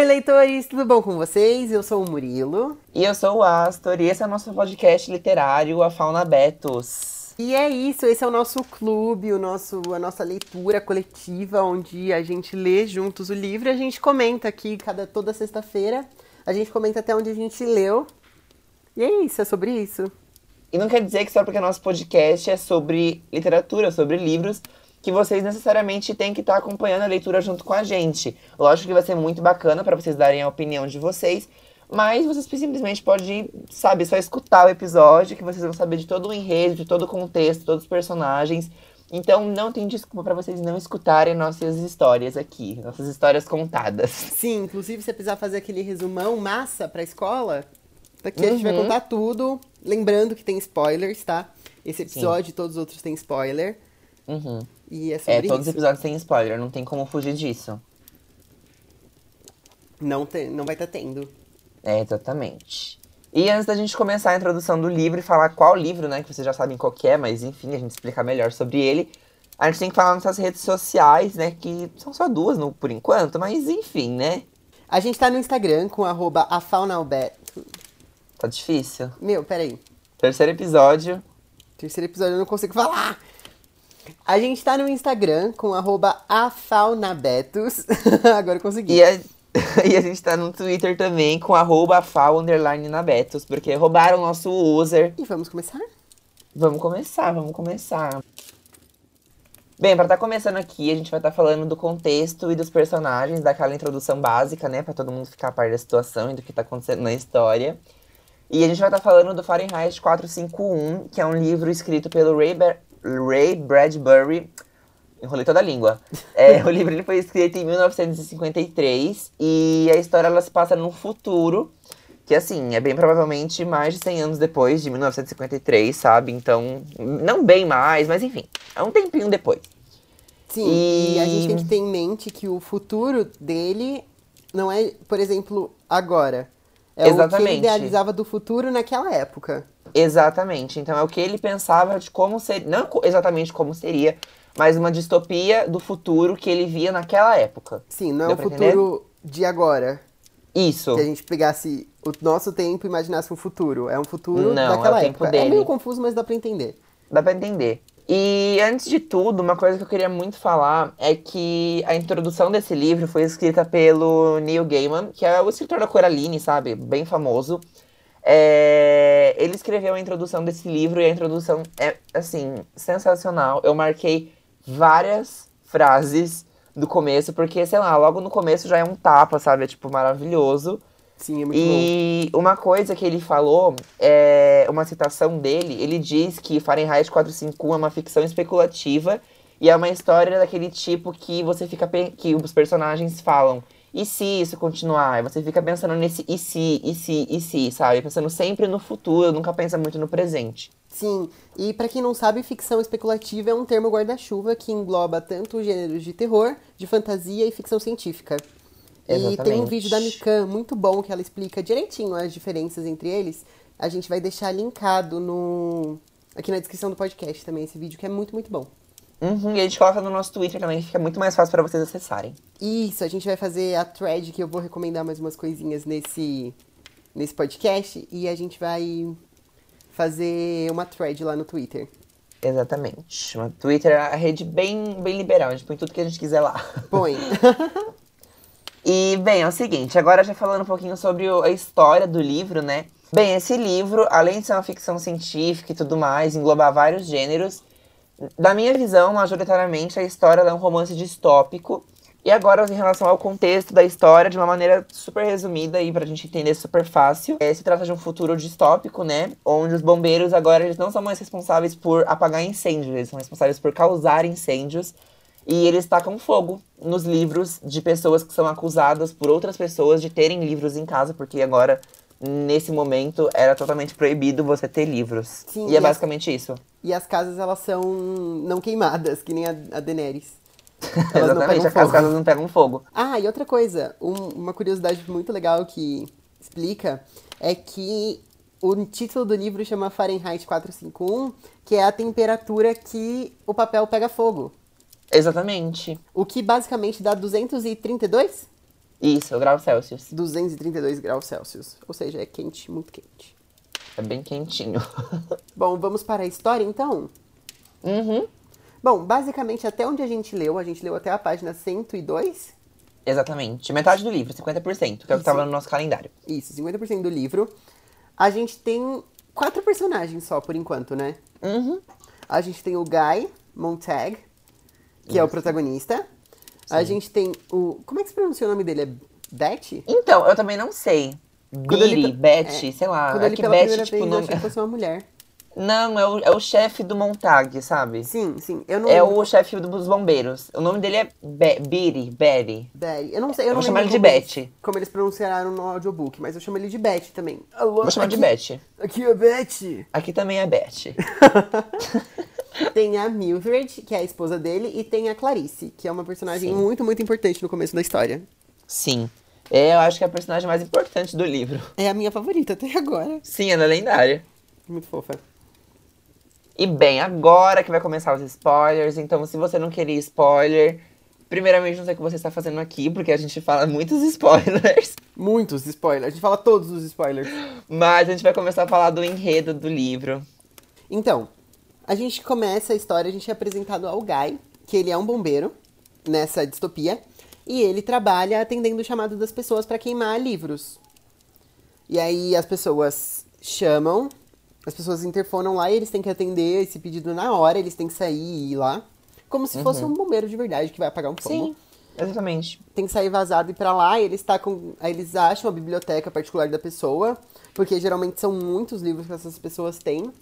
Oi, leitores, tudo bom com vocês? Eu sou o Murilo. E eu sou o Astor, e esse é o nosso podcast literário, A Fauna Betos. E é isso, esse é o nosso clube, o nosso, a nossa leitura coletiva, onde a gente lê juntos o livro e a gente comenta aqui cada, toda sexta-feira. A gente comenta até onde a gente leu. E é isso, é sobre isso. E não quer dizer que só porque nosso podcast é sobre literatura, sobre livros, que vocês necessariamente têm que estar acompanhando a leitura junto com a gente. Lógico que vai ser muito bacana para vocês darem a opinião de vocês, mas vocês simplesmente podem, sabe, só escutar o episódio, que vocês vão saber de todo o enredo, de todo o contexto, todos os personagens. Então não tem desculpa para vocês não escutarem nossas histórias aqui, nossas histórias contadas. Sim, inclusive se você precisar fazer aquele resumão massa pra escola, daqui a gente vai Uhum. contar tudo. Lembrando que tem spoilers, tá? Esse episódio e todos os outros têm spoiler. Uhum. E é sobre É, todos os isso. episódios têm spoiler, não tem como fugir disso. Não, tem, não vai estar tendo. É, exatamente. E antes da gente começar a introdução do livro e falar qual livro, né, que vocês já sabem qual que é, mas enfim, a gente explicar melhor sobre ele, a gente tem que falar nossas redes sociais, né, que são só duas no, por enquanto, mas enfim, né, A gente tá no Instagram com arroba afaunalbeto. tá difícil. Meu, peraí. Terceiro episódio, Terceiro episódio eu não consigo falar. A gente tá no Instagram com afaunabetos. Agora eu consegui. e a, e a gente tá no Twitter também com arroba fal, underline nabetos, porque roubaram o nosso user. E vamos começar? Vamos começar, vamos começar. Bem, para estar começando aqui, a gente vai estar falando do contexto e dos personagens, daquela introdução básica, né, para todo mundo ficar a par da situação e do que tá acontecendo na história. E a gente vai estar falando do Fahrenheit 451, que é um livro escrito pelo Ray, Ber- Ray Bradbury. Enrolei toda a língua. É, o livro ele foi escrito em 1953 e a história ela se passa no futuro, que assim, é bem provavelmente mais de 100 anos depois de 1953, sabe? Então, não bem mais, mas enfim, é um tempinho depois. Sim, E- e... a gente tem que ter em mente que o futuro dele não é, por exemplo, agora. É o que Exatamente. ele idealizava do futuro naquela época. Exatamente. Então é o que ele pensava de como seria, não exatamente como seria, mas uma distopia do futuro que ele via naquela época. Sim, não é o futuro de agora. Isso. Que a gente pegasse o nosso tempo e imaginasse um futuro. É um futuro Não, é daquela tempo época. É dele. meio confuso, mas dá pra entender. Dá pra entender. E antes de tudo, uma coisa que eu queria muito falar é que a introdução desse livro foi escrita pelo Neil Gaiman, que é o escritor da Coraline, sabe? Bem famoso. É, Ele escreveu a introdução desse livro e a introdução é, assim, sensacional. Eu marquei várias frases do começo, porque, sei lá, logo no começo já é um tapa, sabe? É, tipo, maravilhoso. Sim, é muito bom. E uma coisa que ele falou, é uma citação dele, ele diz que Fahrenheit 451 é uma ficção especulativa e é uma história daquele tipo que você fica que os personagens falam e se isso continuar? Você fica pensando nesse e se, e se, e se, sabe? Pensando sempre no futuro, nunca pensa muito no presente. Sim, e pra quem não sabe, ficção especulativa é um termo guarda-chuva que engloba tanto gêneros de terror, de fantasia e ficção científica. E tem um Exatamente. vídeo da Mikan muito bom que ela explica direitinho as diferenças entre eles. A gente vai deixar linkado no aqui na descrição do podcast também esse vídeo que é muito, muito bom. Uhum, e a gente coloca no nosso Twitter também, que fica muito mais fácil para vocês acessarem. Isso, a gente vai fazer a thread que eu vou recomendar mais umas coisinhas nesse, nesse podcast e a gente vai fazer uma thread lá no Twitter. Exatamente. O Twitter é a rede bem, bem liberal, a gente põe tudo que a gente quiser lá. Põe. E, bem, é o seguinte, agora já falando um pouquinho sobre a história do livro, né? Bem, esse livro, além de ser uma ficção científica e tudo mais, englobar vários gêneros, da minha visão, majoritariamente, a história é um romance distópico. E agora, em relação ao contexto da história, de uma maneira super resumida e pra gente entender super fácil, eh, se trata de um futuro distópico, né? Onde os bombeiros agora eles não são mais responsáveis por apagar incêndios, eles são responsáveis por causar incêndios. E eles tacam fogo nos livros de pessoas que são acusadas por outras pessoas de terem livros em casa, porque agora, nesse momento, era totalmente proibido você ter livros. Sim, e e é as- basicamente isso. E as casas, elas são não queimadas, que nem a, a Daenerys. Exatamente, as casas não pegam fogo. Ah, e outra coisa, um- uma curiosidade muito legal que explica é que o título do livro chama Fahrenheit 451, que é a temperatura que o papel pega fogo. Exatamente. O que basicamente dá 232? Isso, graus Celsius. 232 graus Celsius. Ou seja, é quente, muito quente. É bem quentinho. Bom, vamos para a história então? uhum. Bom, basicamente até onde a gente leu, a gente leu até a página 102. Exatamente. Metade do livro, 50%, que é o que Isso. tava no nosso calendário. Isso, 50% do livro. A gente tem quatro personagens só por enquanto, né? Uhum. A gente tem o Guy Montag, que é o protagonista. A gente tem o. Como é que se pronuncia o nome dele? É Beth? Então, eu também não sei. Quando ele Biri, pe- Beth, é, sei lá. Quando é ele que pela Beth, primeira tipo, vez, eu nome... achei que fosse uma mulher. Não, é o, é o chefe do Montag, sabe? Sim, sim. Eu não É o chefe dos bombeiros. O nome dele é Be Biri, Betty. Betty. Eu não sei, eu, não vou chamar ele de Betty. Como eles pronunciaram no audiobook, mas eu chamo ele de Betty também. Alô, Vou chamar de aqui- Beth. Aqui é Betty. Aqui também é Beth. Tem a Mildred, que é a esposa dele, e tem a Clarice, que é uma personagem Sim. muito, muito importante no começo da história. Sim. É, eu acho que é a personagem mais importante do livro. É a minha favorita até agora. Sim, ela é lendária. Muito fofa. E bem, agora que vai começar os spoilers, então se você não queria spoiler, primeiramente não sei o que você está fazendo aqui, porque a gente fala muitos spoilers, Muitos spoilers. A gente fala todos os spoilers. mas a gente vai começar a falar do enredo do livro. Então, a gente começa a história, a gente é apresentado ao Guy, que ele é um bombeiro nessa distopia, e ele trabalha atendendo o chamado das pessoas para queimar livros. E aí as pessoas chamam, as pessoas interfonam lá e eles têm que atender esse pedido na hora, eles têm que sair e ir lá. Como se fosse um bombeiro de verdade que vai apagar um fogo. Sim, exatamente. Tem que sair vazado e ir pra lá, e eles, tacam, aí eles acham a biblioteca particular da pessoa, porque geralmente são muitos livros que essas pessoas têm.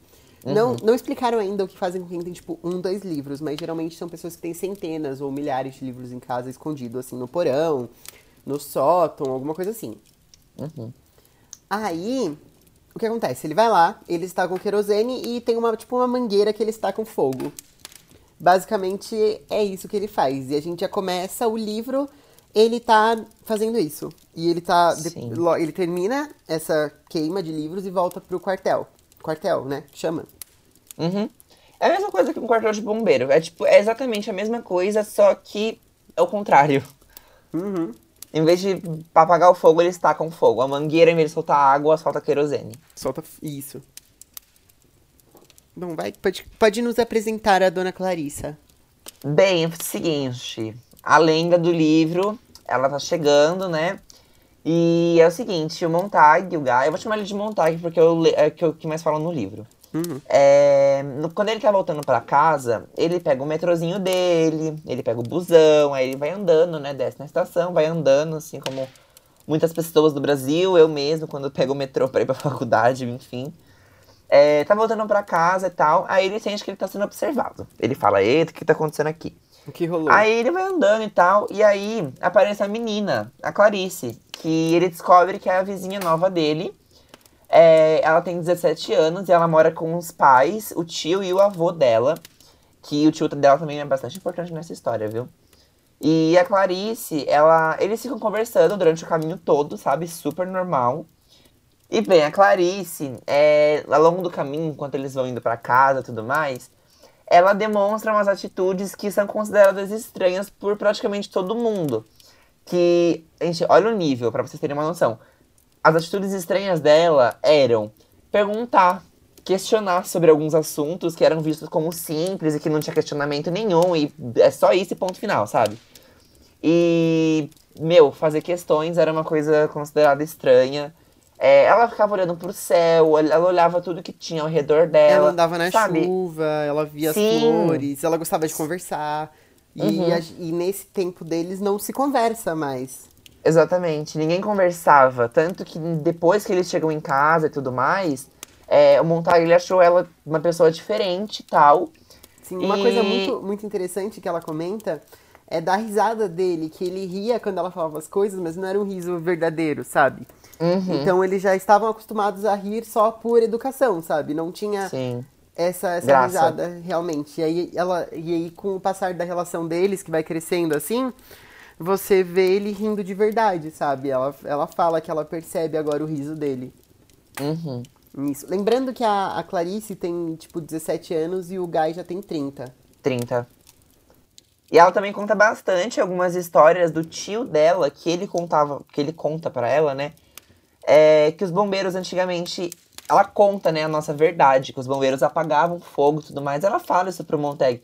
Não, não explicaram ainda o que fazem com quem tem, tipo, um, dois livros, mas geralmente são pessoas que têm centenas ou milhares de livros em casa escondido, assim, no porão, no sótão, alguma coisa assim. Aí, o que acontece? Ele vai lá, ele está com querosene e tem uma, tipo, uma mangueira que ele está com fogo. Basicamente, é isso que ele faz. E a gente já começa o livro, ele tá fazendo isso. E ele tá. de- ele termina essa queima de livros e volta pro quartel. Quartel, né? Chama. Uhum. É a mesma coisa que um quartel de bombeiro. É tipo, é exatamente a mesma coisa, só que é o contrário. Uhum. Em vez de apagar o fogo, eles tacam fogo. A mangueira, em vez de soltar água, solta querosene. Solta. Isso. Bom, vai. Pode, pode nos apresentar a dona Clarissa. Bem, é o seguinte, a lenda do livro, ela tá chegando, né? E é o seguinte, o Montag, o Guy, eu vou chamar ele de Montag porque eu é o que mais fala no livro. Uhum. É, no- quando ele tá voltando pra casa, ele pega o metrozinho dele, ele pega o busão, aí ele vai andando, né? Desce na estação, vai andando, assim como muitas pessoas do Brasil, eu mesmo, quando pego o metrô pra ir pra faculdade, enfim. É, tá voltando pra casa e tal, aí ele sente que ele tá sendo observado. Ele fala, eita, o que tá acontecendo aqui? O que rolou? Aí ele vai andando e tal, e aí aparece a menina, a Clarice, que ele descobre que é a vizinha nova dele. É, ela tem 17 anos e ela mora com os pais, o tio e o avô dela. Que o tio dela também é bastante importante nessa história, viu? E a Clarice, ela, eles ficam conversando durante o caminho todo, sabe? Super normal. E bem, a Clarice, é, ao longo do caminho, enquanto eles vão indo pra casa e tudo mais, ela demonstra umas atitudes que são consideradas estranhas por praticamente todo mundo. Que, gente, olha o nível, pra vocês terem uma noção. As atitudes estranhas dela eram perguntar, questionar sobre alguns assuntos que eram vistos como simples e que não tinha questionamento nenhum, e é só isso ponto final, sabe? E, meu, fazer questões era uma coisa considerada estranha. É, ela ficava olhando pro céu, ela olhava tudo que tinha ao redor dela. Ela andava na sabe? chuva, ela via Sim. as flores, ela gostava de conversar. E, Uhum. a- e nesse tempo deles não se conversa mais. Exatamente, ninguém conversava. Tanto que depois que eles chegam em casa e tudo mais, é, o Montag ele achou ela uma pessoa diferente e tal. Sim, uma E- coisa muito, muito interessante que ela comenta é da risada dele, que ele ria quando ela falava as coisas, mas não era um riso verdadeiro, sabe? Uhum. Então eles já estavam acostumados a rir só por educação, sabe? Não tinha Sim. essa, essa Graça. risada realmente. E aí, ela, e aí, com o passar da relação deles, que vai crescendo assim, você vê ele rindo de verdade, sabe? Ela, ela fala que ela percebe agora o riso dele. Uhum. Nisso. Lembrando que a, a Clarice tem, tipo, 17 anos e o Guy já tem 30. 30. E ela também conta bastante algumas histórias do tio dela que ele contava, que ele conta para ela, né? É, que os bombeiros antigamente ela conta, né, a nossa verdade, que os bombeiros apagavam fogo e tudo mais. Ela fala isso pro Montag.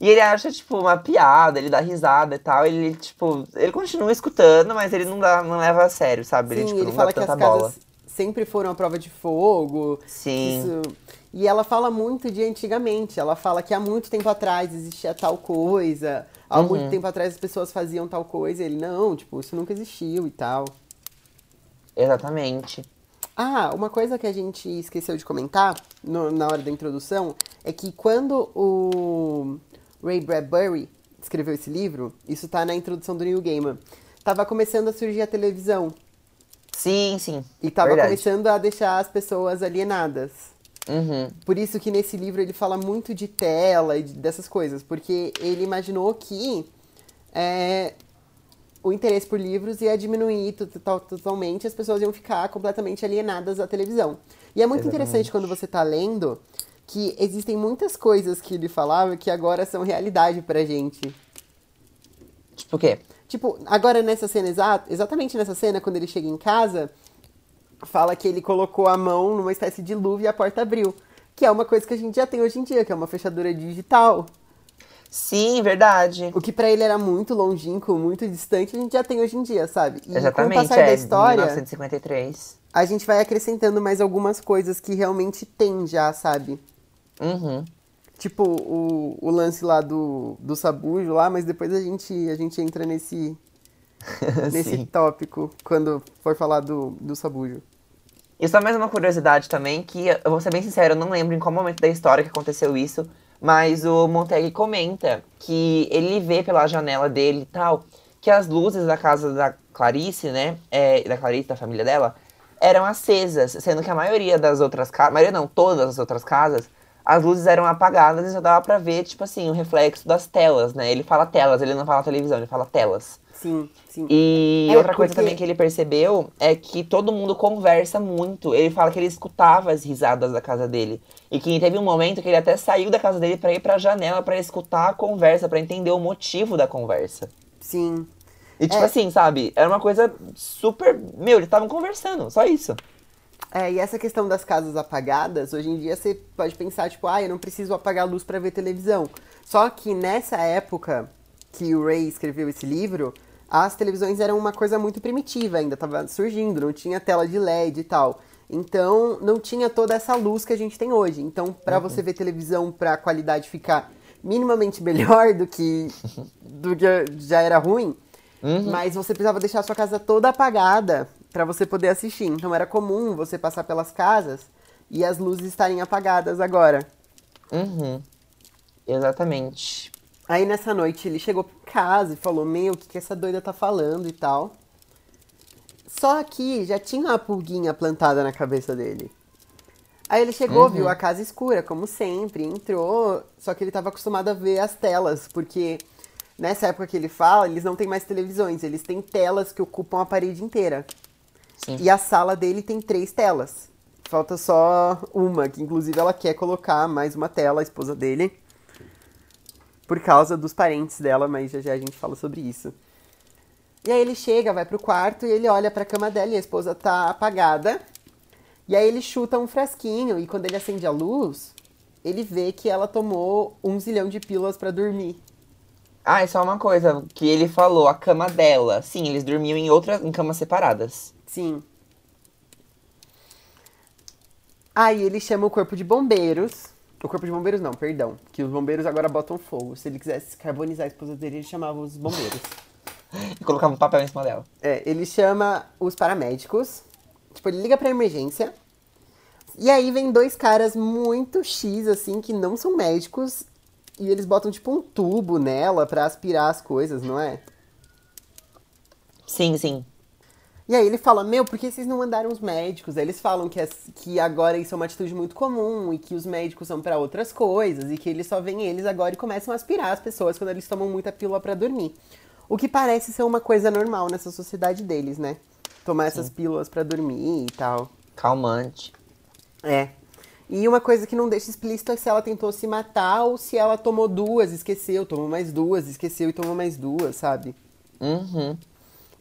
E ele acha, tipo, uma piada, ele dá risada e tal. Ele, tipo, ele continua escutando, mas ele não, dá, não leva a sério, sabe? Sim, ele, tipo, ele não fala dá que as tanta casas bola. sempre foram a prova de fogo. Sim. Isso- E ela fala muito de antigamente. Ela fala que há muito tempo atrás existia tal coisa. Há Uhum. muito tempo atrás as pessoas faziam tal coisa. E ele, não, tipo, isso nunca existiu e tal. Exatamente. Ah, uma coisa que a gente esqueceu de comentar no- na hora da introdução é que quando o Ray Bradbury escreveu esse livro, isso tá na introdução do Neil Gaiman, tava começando a surgir a televisão Sim, sim. e tava Verdade. começando a deixar as pessoas alienadas. Uhum. Por isso que nesse livro ele fala muito de tela e de- dessas coisas, porque ele imaginou que é, o interesse por livros ia diminuir to- to- totalmente, as pessoas iam ficar completamente alienadas à televisão. E é muito interessante quando você tá lendo que existem muitas coisas que ele falava que agora são realidade pra gente. Tipo o quê? Tipo, agora nessa cena exata, exatamente nessa cena, quando ele chega em casa, fala que ele colocou a mão numa espécie de luva e a porta abriu. Que é uma coisa que a gente já tem hoje em dia, que é uma fechadura digital. Sim, verdade. O que pra ele era muito longínquo, muito distante, a gente já tem hoje em dia, sabe? E com o Exatamente, passar da é. história, 1953. a gente vai acrescentando mais algumas coisas que realmente tem já, sabe? Uhum. Tipo o, o lance lá do, do sabujo lá, mas depois a gente, a gente entra nesse, nesse tópico quando for falar do, do sabujo. E só mais uma curiosidade também, que eu vou ser bem sincero, eu não lembro em qual momento da história que aconteceu isso, mas o Montag comenta que ele vê pela janela dele e tal, que as luzes da casa da Clarice, né, é, da Clarice, da família dela, eram acesas, sendo que a maioria das outras casas, maioria não, todas as outras casas, as luzes eram apagadas e só dava pra ver, tipo assim, o reflexo das telas, né? Ele fala telas, ele não fala televisão, ele fala telas. Sim, sim. E É, outra coisa porque- também que ele percebeu é que todo mundo conversa muito. Ele fala que ele escutava as risadas da casa dele. E que teve um momento que ele até saiu da casa dele pra ir pra janela pra escutar a conversa, pra entender o motivo da conversa. Sim. E tipo É. assim, sabe? Era uma coisa super. Meu, eles estavam conversando, só isso. É, e essa questão das casas apagadas, hoje em dia você pode pensar, tipo, ah, eu não preciso apagar a luz pra ver televisão. Só que nessa época que o Ray escreveu esse livro, as televisões eram uma coisa muito primitiva ainda, tava surgindo, não tinha tela de LED e tal. Então, não tinha toda essa luz que a gente tem hoje. Então, pra você ver televisão pra qualidade ficar minimamente melhor do que do que já era ruim, mas você precisava deixar a sua casa toda apagada pra você poder assistir. Então era comum você passar pelas casas e as luzes estarem apagadas agora. Uhum. Exatamente. Aí nessa noite ele chegou pra casa e falou: Meu, o que, que essa doida tá falando e tal. Só que já tinha uma pulguinha plantada na cabeça dele. Aí ele chegou, viu a casa escura, como sempre, entrou, só que ele tava acostumado a ver as telas, porque nessa época que ele fala, eles não têm mais televisões, eles têm telas que ocupam a parede inteira. Sim. E a sala dele tem três telas. Falta só uma, que inclusive ela quer colocar mais uma tela, a esposa dele. Por causa dos parentes dela, mas já já a gente fala sobre isso. E aí ele chega, vai pro quarto e ele olha pra cama dela e a esposa tá apagada. E aí ele chuta um frasquinho e quando ele acende a luz, ele vê que ela tomou um zilhão de pílulas pra dormir. Ah, e só uma coisa que ele falou, a cama dela. Sim, eles dormiam em outras, em camas separadas. Sim. Aí ele chama o corpo de bombeiros. O corpo de bombeiros não, perdão. Que os bombeiros agora botam fogo. Se ele quisesse carbonizar a esposa dele, ele chamava os bombeiros. E colocava um papel em cima dela. É, ele chama os paramédicos. Tipo, ele liga pra emergência. E aí vem dois caras muito X, assim, que não são médicos. E eles botam, tipo, um tubo nela pra aspirar as coisas, não é? Sim, sim. E aí ele fala, meu, por que vocês não mandaram os médicos? Aí eles falam que, as- que agora isso é uma atitude muito comum e que os médicos são pra outras coisas e que eles só veem eles agora e começam a aspirar as pessoas quando eles tomam muita pílula pra dormir. O que parece ser uma coisa normal nessa sociedade deles, né? Tomar essas pílulas pra dormir e tal. Calmante. É. E uma coisa que não deixa explícito é se ela tentou se matar ou se ela tomou duas, esqueceu, tomou mais duas, esqueceu e tomou mais duas, sabe? Uhum.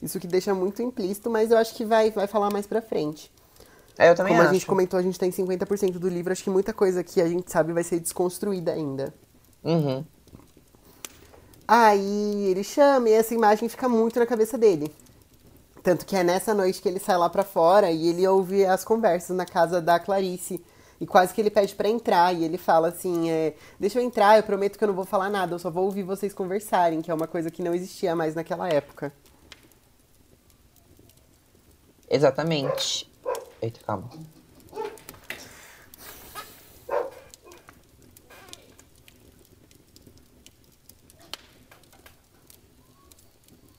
Isso que deixa muito implícito, mas eu acho que vai, vai falar mais pra frente. É, eu também Como acho. a gente comentou, a gente tem 50% do livro, acho que muita coisa que a gente sabe vai ser desconstruída ainda. Uhum. Aí ele chama e essa imagem fica muito na cabeça dele. Tanto que é nessa noite que ele sai lá pra fora e ele ouve as conversas na casa da Clarice. E quase que ele pede pra entrar. E ele fala assim: é, Deixa eu entrar, eu prometo que eu não vou falar nada, eu só vou ouvir vocês conversarem, que é uma coisa que não existia mais naquela época. Exatamente. Eita, calma.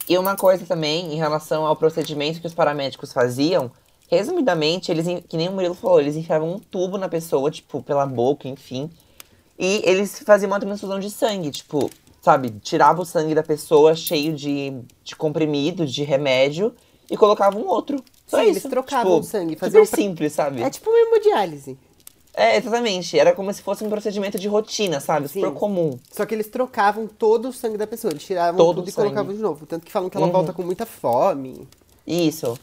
E uma coisa também em relação ao procedimento que os paramédicos faziam, resumidamente, eles, que nem o Murilo falou, eles enfiavam um tubo na pessoa, tipo, pela boca, enfim. E eles faziam uma transfusão de sangue, tipo, sabe, tirava o sangue da pessoa cheio de, de comprimido, de remédio, e colocava um outro. Só Sim, isso. eles trocavam tipo, o sangue, faziam Super simples, sabe? É tipo uma hemodiálise. É, exatamente. Era como se fosse um procedimento de rotina, sabe? Sim. Super comum. Só que eles trocavam todo o sangue da pessoa. Eles tiravam Todo tudo e colocavam de novo. Tanto que falam que ela Uhum. volta com muita fome. Isso.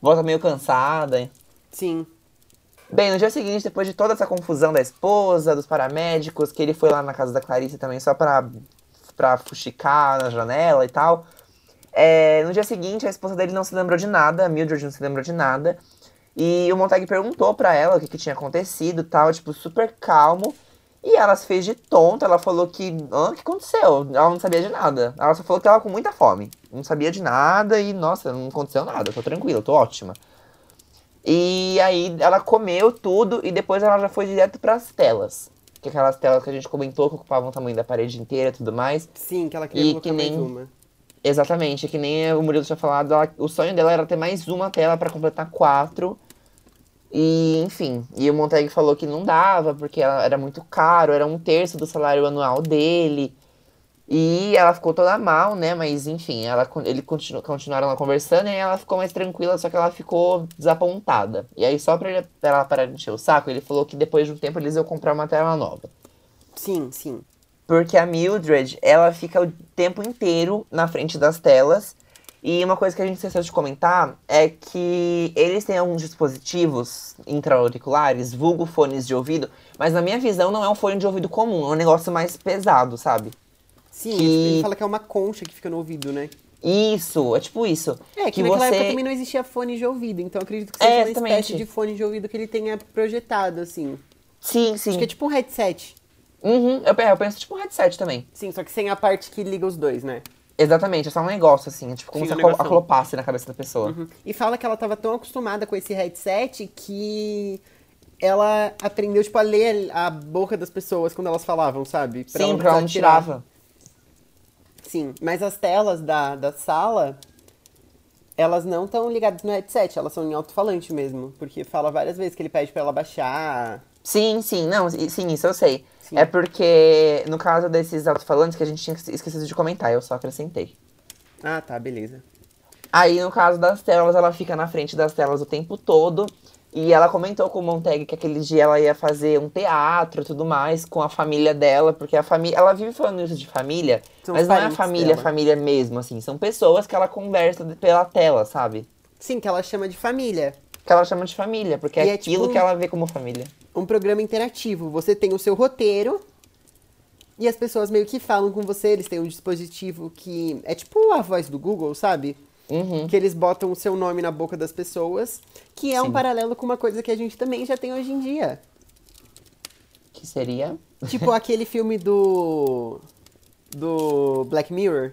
Volta meio cansada. Sim. Bem, no dia seguinte, depois de toda essa confusão da esposa, dos paramédicos, que ele foi lá na casa da Clarice também só pra, pra fuxicar na janela e tal. É, no dia seguinte, a esposa dele não se lembrou de nada, a Mildred não se lembrou de nada. E o Montag perguntou pra ela o que, que tinha acontecido e tal, tipo, super calmo. E ela se fez de tonta, ela falou que. Ah, o que aconteceu? Ela não sabia de nada. Ela só falou que tava com muita fome. Não sabia de nada e, nossa, não aconteceu nada. Tô tranquila, tô ótima. E aí ela comeu tudo e depois ela já foi direto pras telas. Que é aquelas telas que a gente comentou que ocupavam o tamanho da parede inteira e tudo mais. Sim, que ela queria E colocar que mais nem- uma. Exatamente, que nem o Murilo tinha falado, ela- o sonho dela era ter mais uma tela pra completar quatro. E, enfim, e o Montag falou que não dava, porque era muito caro, era um terço do salário anual dele. E ela ficou toda mal, né? Mas enfim, ela, ele continu, continuaram lá conversando e ela ficou mais tranquila, só que ela ficou desapontada. E aí, só pra, ele, pra ela parar de encher o saco, ele falou que depois de um tempo eles iam comprar uma tela nova. Sim, sim. Porque a Mildred, ela fica o tempo inteiro na frente das telas. E uma coisa que a gente esqueceu de comentar é que eles têm alguns dispositivos intra-auriculares, vulgo fones de ouvido, mas na minha visão não é um fone de ouvido comum, é um negócio mais pesado, sabe? Sim, Que- ele fala que é uma concha que fica no ouvido, né? Isso, é tipo isso. É, que, naquela época também não existia fone de ouvido, então eu acredito que seja É, uma espécie de fone de ouvido que ele tenha projetado, assim. Sim, sim. Acho que é tipo um headset. Uhum, eu, eu penso tipo um headset também. Sim, só que sem a parte que liga os dois, né? Exatamente, é só um negócio, assim, é tipo como Sim, se aclopasse na cabeça da pessoa. Uhum. E fala que ela tava tão acostumada com esse headset que ela aprendeu, tipo, a ler a boca das pessoas quando elas falavam, sabe? Sim, porque ela não tirar. tirava. Sim, mas as telas da, da sala, elas não estão ligadas no headset, elas são em alto-falante mesmo. Porque fala várias vezes que ele pede pra ela baixar. Sim, sim, não, sim, isso eu sei. Sim. É porque, no caso desses alto-falantes, que a gente tinha esquecido de comentar, eu só acrescentei. Ah, tá, beleza. Aí, no caso das telas, ela fica na frente das telas o tempo todo. E ela comentou com o Montag que aquele dia ela ia fazer um teatro e tudo mais com a família dela, porque a família. Ela vive falando isso de família, São mas não é a família, dela. família mesmo, assim. São pessoas que ela conversa pela tela, sabe? Sim, que ela chama de família. Que ela chama de família, porque E é é aquilo tipo- que ela vê como família. Um programa interativo. Você tem o seu roteiro e as pessoas meio que falam com você. Eles têm um dispositivo que é tipo a voz do Google, sabe? Uhum. Que eles botam o seu nome na boca das pessoas, que é um Sim. paralelo com uma coisa que a gente também já tem hoje em dia. Que seria. Tipo aquele filme do. do Black Mirror.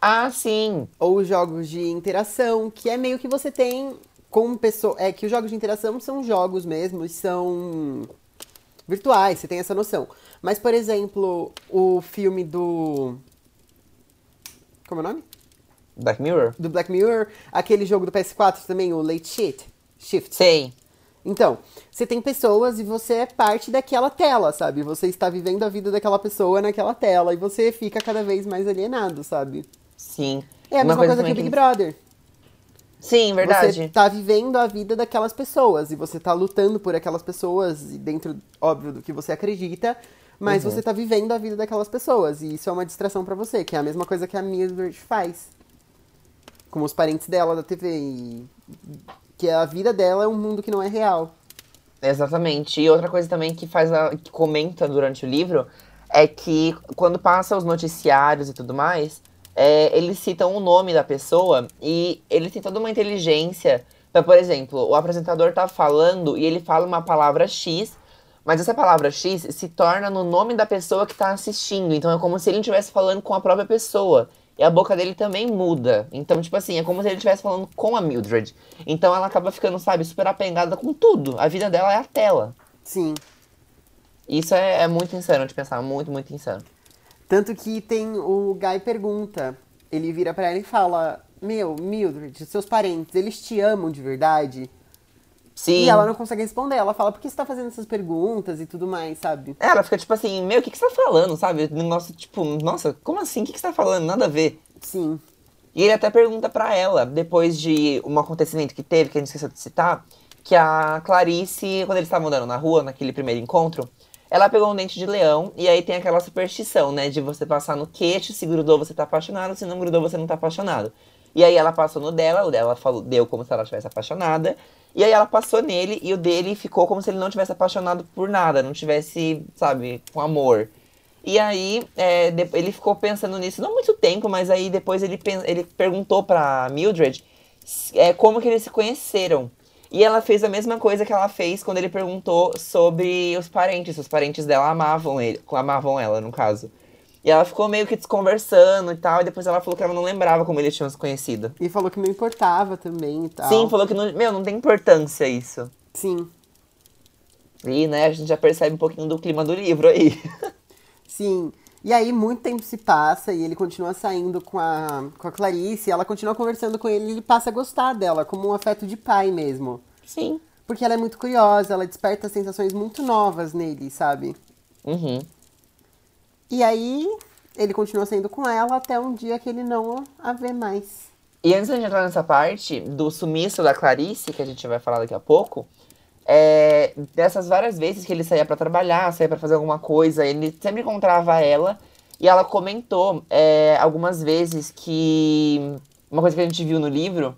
Ah, sim! Ou jogos de interação, que é meio que você tem com pessoa. É que os jogos de interação são jogos mesmo, são virtuais, você tem essa noção. Mas, por exemplo, o filme do. Como é o nome? Black Mirror? Do Black Mirror, aquele jogo do PS4 também, o Late Shift. Shift. Sei. Então, você tem pessoas e você é parte daquela tela, sabe? Você está vivendo a vida daquela pessoa naquela tela e você fica cada vez mais alienado, sabe? Sim. É a Uma mesma coisa, que também o Big Brother. Sim, verdade. Você tá vivendo a vida daquelas pessoas e você tá lutando por aquelas pessoas e dentro, óbvio, do que você acredita, mas Uhum. você tá vivendo a vida daquelas pessoas e isso é uma distração pra você, que é a mesma coisa que a Mildred faz com os parentes dela da TV e que a vida dela é um mundo que não é real. Exatamente. E outra coisa também que faz a, que comenta durante o livro é que quando passa os noticiários e tudo mais, é, eles citam o nome da pessoa e ele tem toda uma inteligência. Então, por exemplo, o apresentador tá falando e ele fala uma palavra X, mas essa palavra X se torna no nome da pessoa que tá assistindo. Então é como se ele estivesse falando com a própria pessoa. E a boca dele também muda. Então, tipo assim, é como se ele estivesse falando com a Mildred. Então ela acaba ficando, sabe, super apegada com tudo. A vida dela é a tela. Sim. Isso é, é muito insano de pensar, muito, muito insano. Tanto que tem o Guy pergunta, ele vira pra ela e fala: "Meu, Mildred, seus parentes, eles te amam de verdade?" Sim. E ela não consegue responder. Ela fala, por que você tá fazendo essas perguntas e tudo mais, sabe? É, Ela fica tipo assim, meu, o que, que você tá falando, sabe? Negócio, tipo, nossa, como assim? O que, que você tá falando? Nada a ver. Sim. E ele até pergunta pra ela, depois de um acontecimento que teve, que a gente esqueceu de citar, que a Clarice, quando eles estavam andando na rua, naquele primeiro encontro, ela pegou um dente de leão, e aí tem aquela superstição, né, de você passar no queixo, se grudou você tá apaixonado, se não grudou você não tá apaixonado. E aí ela passou no dela, o dela falou, deu como se ela estivesse apaixonada, e aí ela passou nele, e o dele ficou como se ele não tivesse apaixonado por nada, não tivesse, sabe, com amor. E aí, é, ele ficou pensando nisso não muito tempo, mas aí depois ele, ele perguntou pra Mildred é, como que eles se conheceram. E ela fez a mesma coisa que ela fez quando ele perguntou sobre os parentes. Os parentes dela amavam ele, amavam ela, no caso. E ela ficou meio que desconversando e tal, e depois ela falou que ela não lembrava como eles tinham se conhecido. E falou que não importava também e tal. Sim, falou que não, meu, não tem importância isso. Sim. E, né, a gente já percebe um pouquinho do clima do livro aí. Sim. E aí, muito tempo se passa e ele continua saindo com a, com a Clarice, ela continua conversando com ele e ele passa a gostar dela, como um afeto de pai mesmo. Sim. Porque ela é muito curiosa, ela desperta sensações muito novas nele, sabe? Uhum. E aí, ele continua saindo com ela até um dia que ele não a vê mais. E antes de entrar nessa parte do sumiço da Clarice, que a gente vai falar daqui a pouco, é, dessas várias vezes que ele saía pra trabalhar, saía pra fazer alguma coisa, ele sempre encontrava ela e ela comentou é, algumas vezes que uma coisa que a gente viu no livro,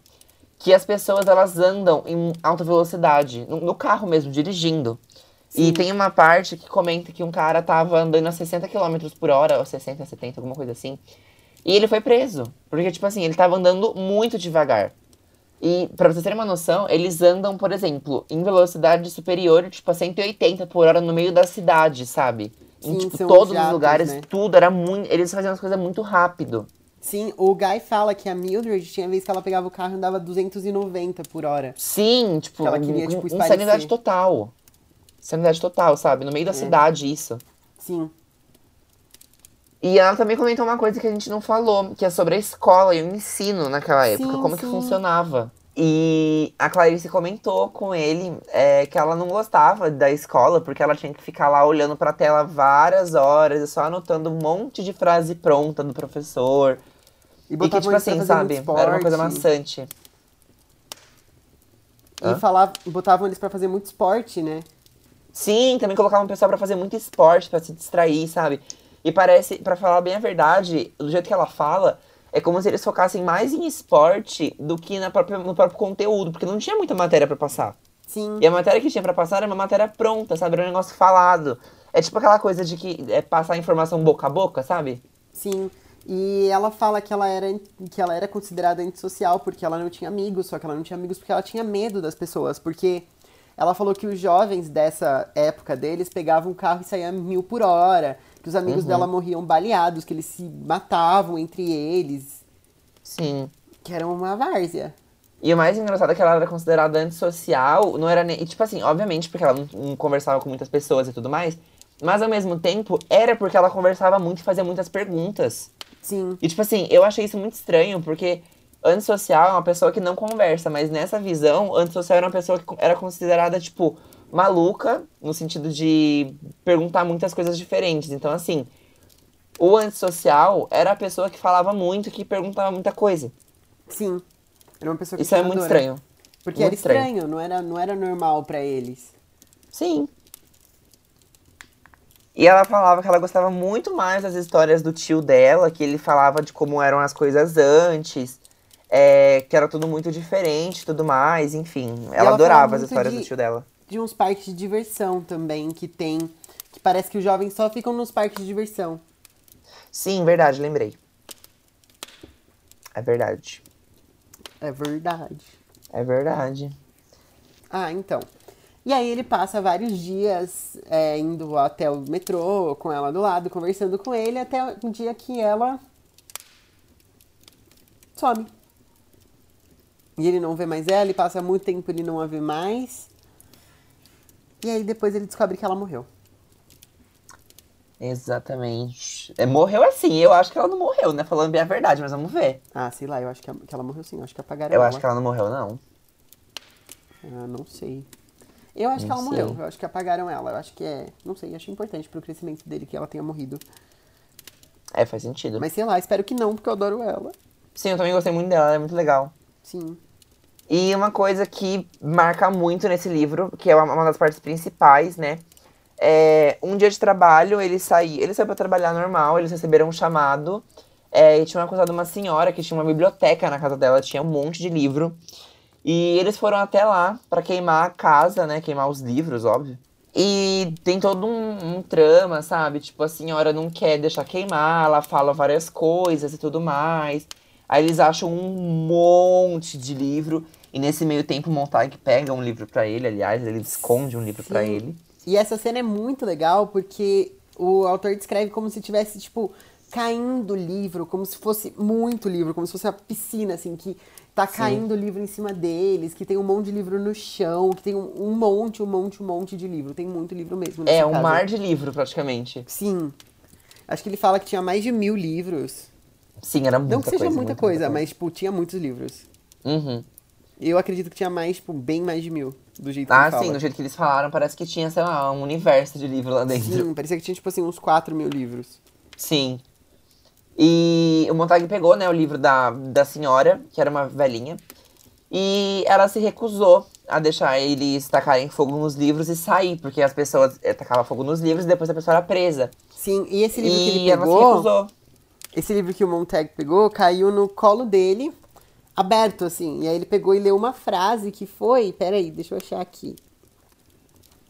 que as pessoas elas andam em alta velocidade, no, no carro mesmo, dirigindo. E Sim. tem uma parte que comenta que um cara tava andando a 60 km por hora, ou 60, 70, alguma coisa assim. E ele foi preso. Porque, tipo assim, ele tava andando muito devagar. E, pra vocês terem uma noção, eles andam, por exemplo, em velocidade superior, tipo, a 180 por hora no meio da cidade, sabe? em, Sim, tipo, são todos os lugares, né? tudo era muito. Eles faziam as coisas muito rápido. Sim, o Guy fala que a Mildred tinha vez que ela pegava o carro e andava 290 por hora. Sim, tipo, Ela queria, tipo, insanidade total. Insanidade total, sabe? No meio da É. cidade, isso. Sim. E ela também comentou uma coisa que a gente não falou, que é sobre a escola e o ensino naquela época, Sim, como que sim. funcionava. E a Clarice comentou com ele é, que ela não gostava da escola, porque ela tinha que ficar lá olhando pra tela várias horas e só anotando um monte de frase pronta do professor. E E que, botavam tipo assim, fazer sabe? muito Era uma coisa esporte. maçante. E Hã? falava, botavam eles pra fazer muito esporte, né? Sim, também colocavam o pessoal pra fazer muito esporte, pra se distrair, sabe? E parece, pra falar bem a verdade, do jeito que ela fala, é como se eles focassem mais em esporte do que na própria, no próprio conteúdo, porque não tinha muita matéria pra passar. Sim. E a matéria que tinha pra passar era uma matéria pronta, sabe? Era um negócio falado. É tipo aquela coisa de que é passar informação boca a boca, sabe? Sim. E ela fala que ela era que ela era considerada antissocial porque ela não tinha amigos, só que ela não tinha amigos porque ela tinha medo das pessoas, porque ela falou que os jovens dessa época deles pegavam o carro e saíam a mil por hora, que os amigos dela morriam baleados, que eles se matavam entre eles, Sim. que era uma várzea. E o mais engraçado é que ela era considerada antissocial, não era nem. E, tipo assim, obviamente, porque ela não, não conversava com muitas pessoas e tudo mais, mas ao mesmo tempo era porque ela conversava muito e fazia muitas perguntas. Sim, E, tipo assim, eu achei isso muito estranho, porque antissocial é uma pessoa que não conversa, mas nessa visão, antissocial era uma pessoa que era considerada, tipo, maluca, no sentido de perguntar muitas coisas diferentes. Então, assim, o antissocial era a pessoa que falava muito, que perguntava muita coisa. sim. Era uma pessoa Isso é muito estranho. Porque Muito era estranho, não era, não era normal pra eles. Sim. E ela falava que ela gostava muito mais das histórias do tio dela, que ele falava de como eram as coisas antes, é, que era tudo muito diferente tudo mais, enfim. Ela, ela adorava as histórias de- do tio dela. De uns parques de diversão também, que tem. Que parece que os jovens só ficam nos parques de diversão. Sim, verdade, lembrei. É verdade. É verdade. É verdade. Ah, então. E aí ele passa vários dias é, indo até o metrô, com ela do lado, conversando com ele, até um dia que ela some. E ele não vê mais ela, e passa muito tempo ele não a vê mais. E aí depois ele descobre que ela morreu. Exatamente. É, morreu assim, eu acho que ela não morreu, né? Falando bem a verdade, mas vamos ver. Ah, sei lá, eu acho que, a- que ela morreu sim, eu acho que apagaram Eu ela. acho que ela não morreu, não. Ah, não sei. Eu acho que Não ela sei. morreu, eu acho que apagaram ela. Eu acho que é. Não sei, acho importante pro crescimento dele que ela tenha morrido. É, faz sentido. Mas sei lá, espero que não, porque eu adoro ela. Sim, eu também gostei muito dela, ela é muito legal. Sim. E uma coisa que marca muito nesse livro, que é uma das partes principais, né? É, um dia de trabalho, ele saiu, ele saiu pra trabalhar normal, eles receberam um chamado. É, e tinham acusado uma senhora que tinha uma biblioteca na casa dela, tinha um monte de livro. E eles foram até lá pra queimar a casa, né? Queimar os livros, óbvio. E tem todo um, um trama, sabe? Tipo, a senhora não quer deixar queimar, ela fala várias coisas e tudo mais. Aí eles acham um monte de livro. E nesse meio tempo o Montag pega um livro pra ele, aliás, ele esconde um livro Sim. ele. E essa cena é muito legal porque o autor descreve como se tivesse, tipo, caindo o livro, como se fosse muito livro, como se fosse uma piscina, assim, que tá caindo o livro em cima deles, que tem um monte de livro no chão, que tem um, um monte, um monte, um monte de livro. Tem muito livro mesmo. É um casa. mar de livro, praticamente. Sim. Acho que ele fala que tinha mais de mil livros. Sim, era muita Não que seja coisa. muita coisa, mas, tipo, tinha muitos livros. Uhum. Eu acredito que tinha mais, tipo, bem mais de mil, do jeito que Ah, ele fala. sim, do jeito que eles falaram, parece que tinha, sei lá, um universo de livro lá dentro. Sim, parecia que tinha, tipo assim, uns 4 mil livros. Sim. E o Montag pegou, né, o livro da, da senhora, que era uma velhinha, e ela se recusou a deixar eles tacarem fogo nos livros e sair, porque as pessoas eh, tacavam fogo nos livros e depois a pessoa era presa. Sim, e esse livro que E ele ela se pegou, recusou. Esse livro que o Montag pegou, caiu no colo dele, aberto, assim. E aí ele pegou e leu uma frase que foi. Peraí, deixa eu achar aqui.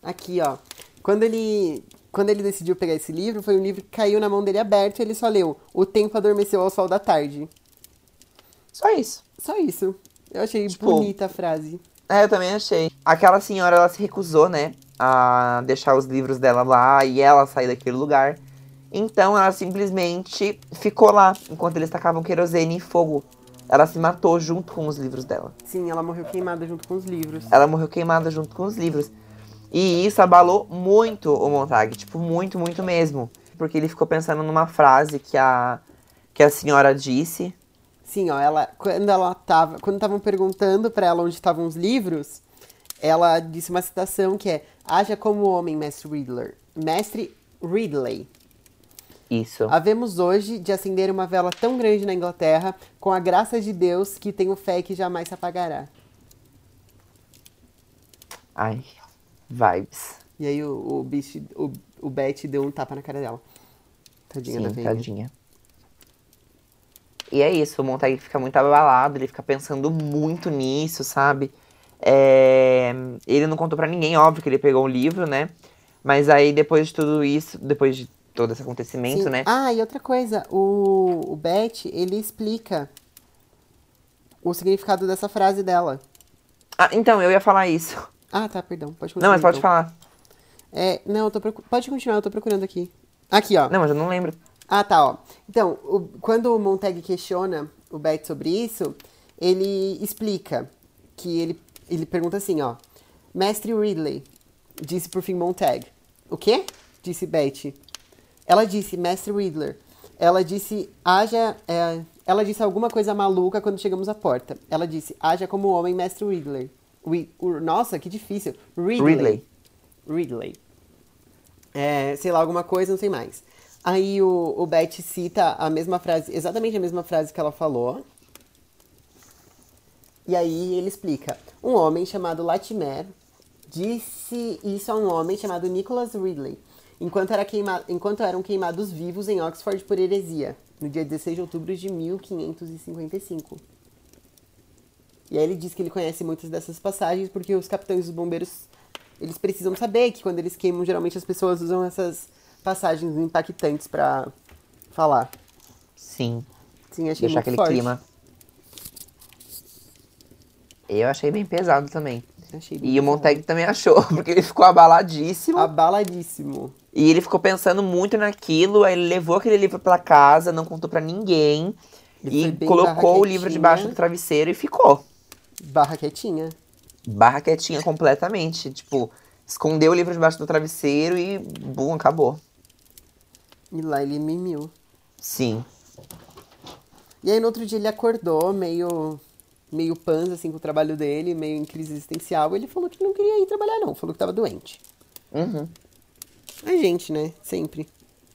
Aqui, ó. Quando ele. Quando ele decidiu pegar esse livro, foi um livro que caiu na mão dele aberto e ele só leu O tempo adormeceu ao sol da tarde. Só isso. Só isso. Eu achei Tipo, bonita a frase. É, eu também achei. Aquela senhora, ela se recusou, né, a deixar os livros dela lá e ela sair daquele lugar. Então ela simplesmente ficou lá enquanto eles tacavam querosene e fogo. Ela se matou junto com os livros dela. Sim, ela morreu queimada junto com os livros. Ela morreu queimada junto com os livros. E isso abalou muito o Montag, tipo, muito, muito mesmo. Porque ele ficou pensando numa frase que a, que a senhora disse. Sim, ó, ela quando ela tava, quando estavam perguntando pra ela onde estavam os livros, ela disse uma citação que é: "Haja como homem, mestre Riddler, mestre Ridley. Isso. Havemos hoje de acender uma vela tão grande na Inglaterra, com a graça de Deus, que tenho fé que jamais se apagará." Ai, vibes. E aí o, o bicho, o, o Betty deu um tapa na cara dela. Tadinha da Sim, velha. tadinha. E é isso, o Montag fica muito abalado, ele fica pensando muito nisso, sabe? É, Ele não contou pra ninguém, óbvio que ele pegou o livro, né? Mas aí depois de tudo isso, depois de todo esse acontecimento, Sim. né? Ah, e outra coisa, o, o Betty, ele explica o significado dessa frase dela. Ah, então, eu ia falar isso. Ah, tá, perdão. Pode continuar. Não, mas pode então. falar. É, não, eu tô procu... pode continuar, eu tô procurando aqui. Aqui, ó. Não, mas eu não lembro. Ah, tá, ó. Então, o- quando o Montag questiona o Betty sobre isso, ele explica que ele, ele pergunta assim, ó. Mestre Ridley, disse por fim Montag. O quê? Disse Betty. Ela disse, Mestre Riddler. Ela disse, haja... é, ela disse alguma coisa maluca quando chegamos à porta. Ela disse, haja como homem, Mestre Riddler. Ri- o- nossa, que difícil. Ridley. Ridley. Ridley. É, sei lá, alguma coisa, não sei mais. Aí o, o Betty cita a mesma frase, exatamente a mesma frase que ela falou. E aí ele explica: um homem chamado Latimer disse isso a um homem chamado Nicholas Ridley, enquanto, era queima... enquanto eram queimados vivos em Oxford por heresia, no dia 16 de outubro de 1555. E aí ele diz que ele conhece muitas dessas passagens porque os capitães dos bombeiros eles precisam saber que quando eles queimam, geralmente as pessoas usam essas passagens impactantes para falar. Sim. Sim, achei Deixar muito aquele forte. clima. Eu achei bem pesado também. E o. Montag também achou, porque ele ficou abaladíssimo. Abaladíssimo. E ele ficou pensando muito naquilo, aí ele levou aquele livro pra casa, não contou pra ninguém. Ele e colocou o livro debaixo do travesseiro e ficou. Barra quietinha. Barra quietinha completamente. Tipo, escondeu o livro debaixo do travesseiro e bum, acabou. E lá ele mimiu. Sim. E aí no outro dia ele acordou meio meio panza assim com o trabalho dele, meio em crise existencial. Ele falou que não queria ir trabalhar não, falou que tava doente. Uhum. A gente, né? Sempre.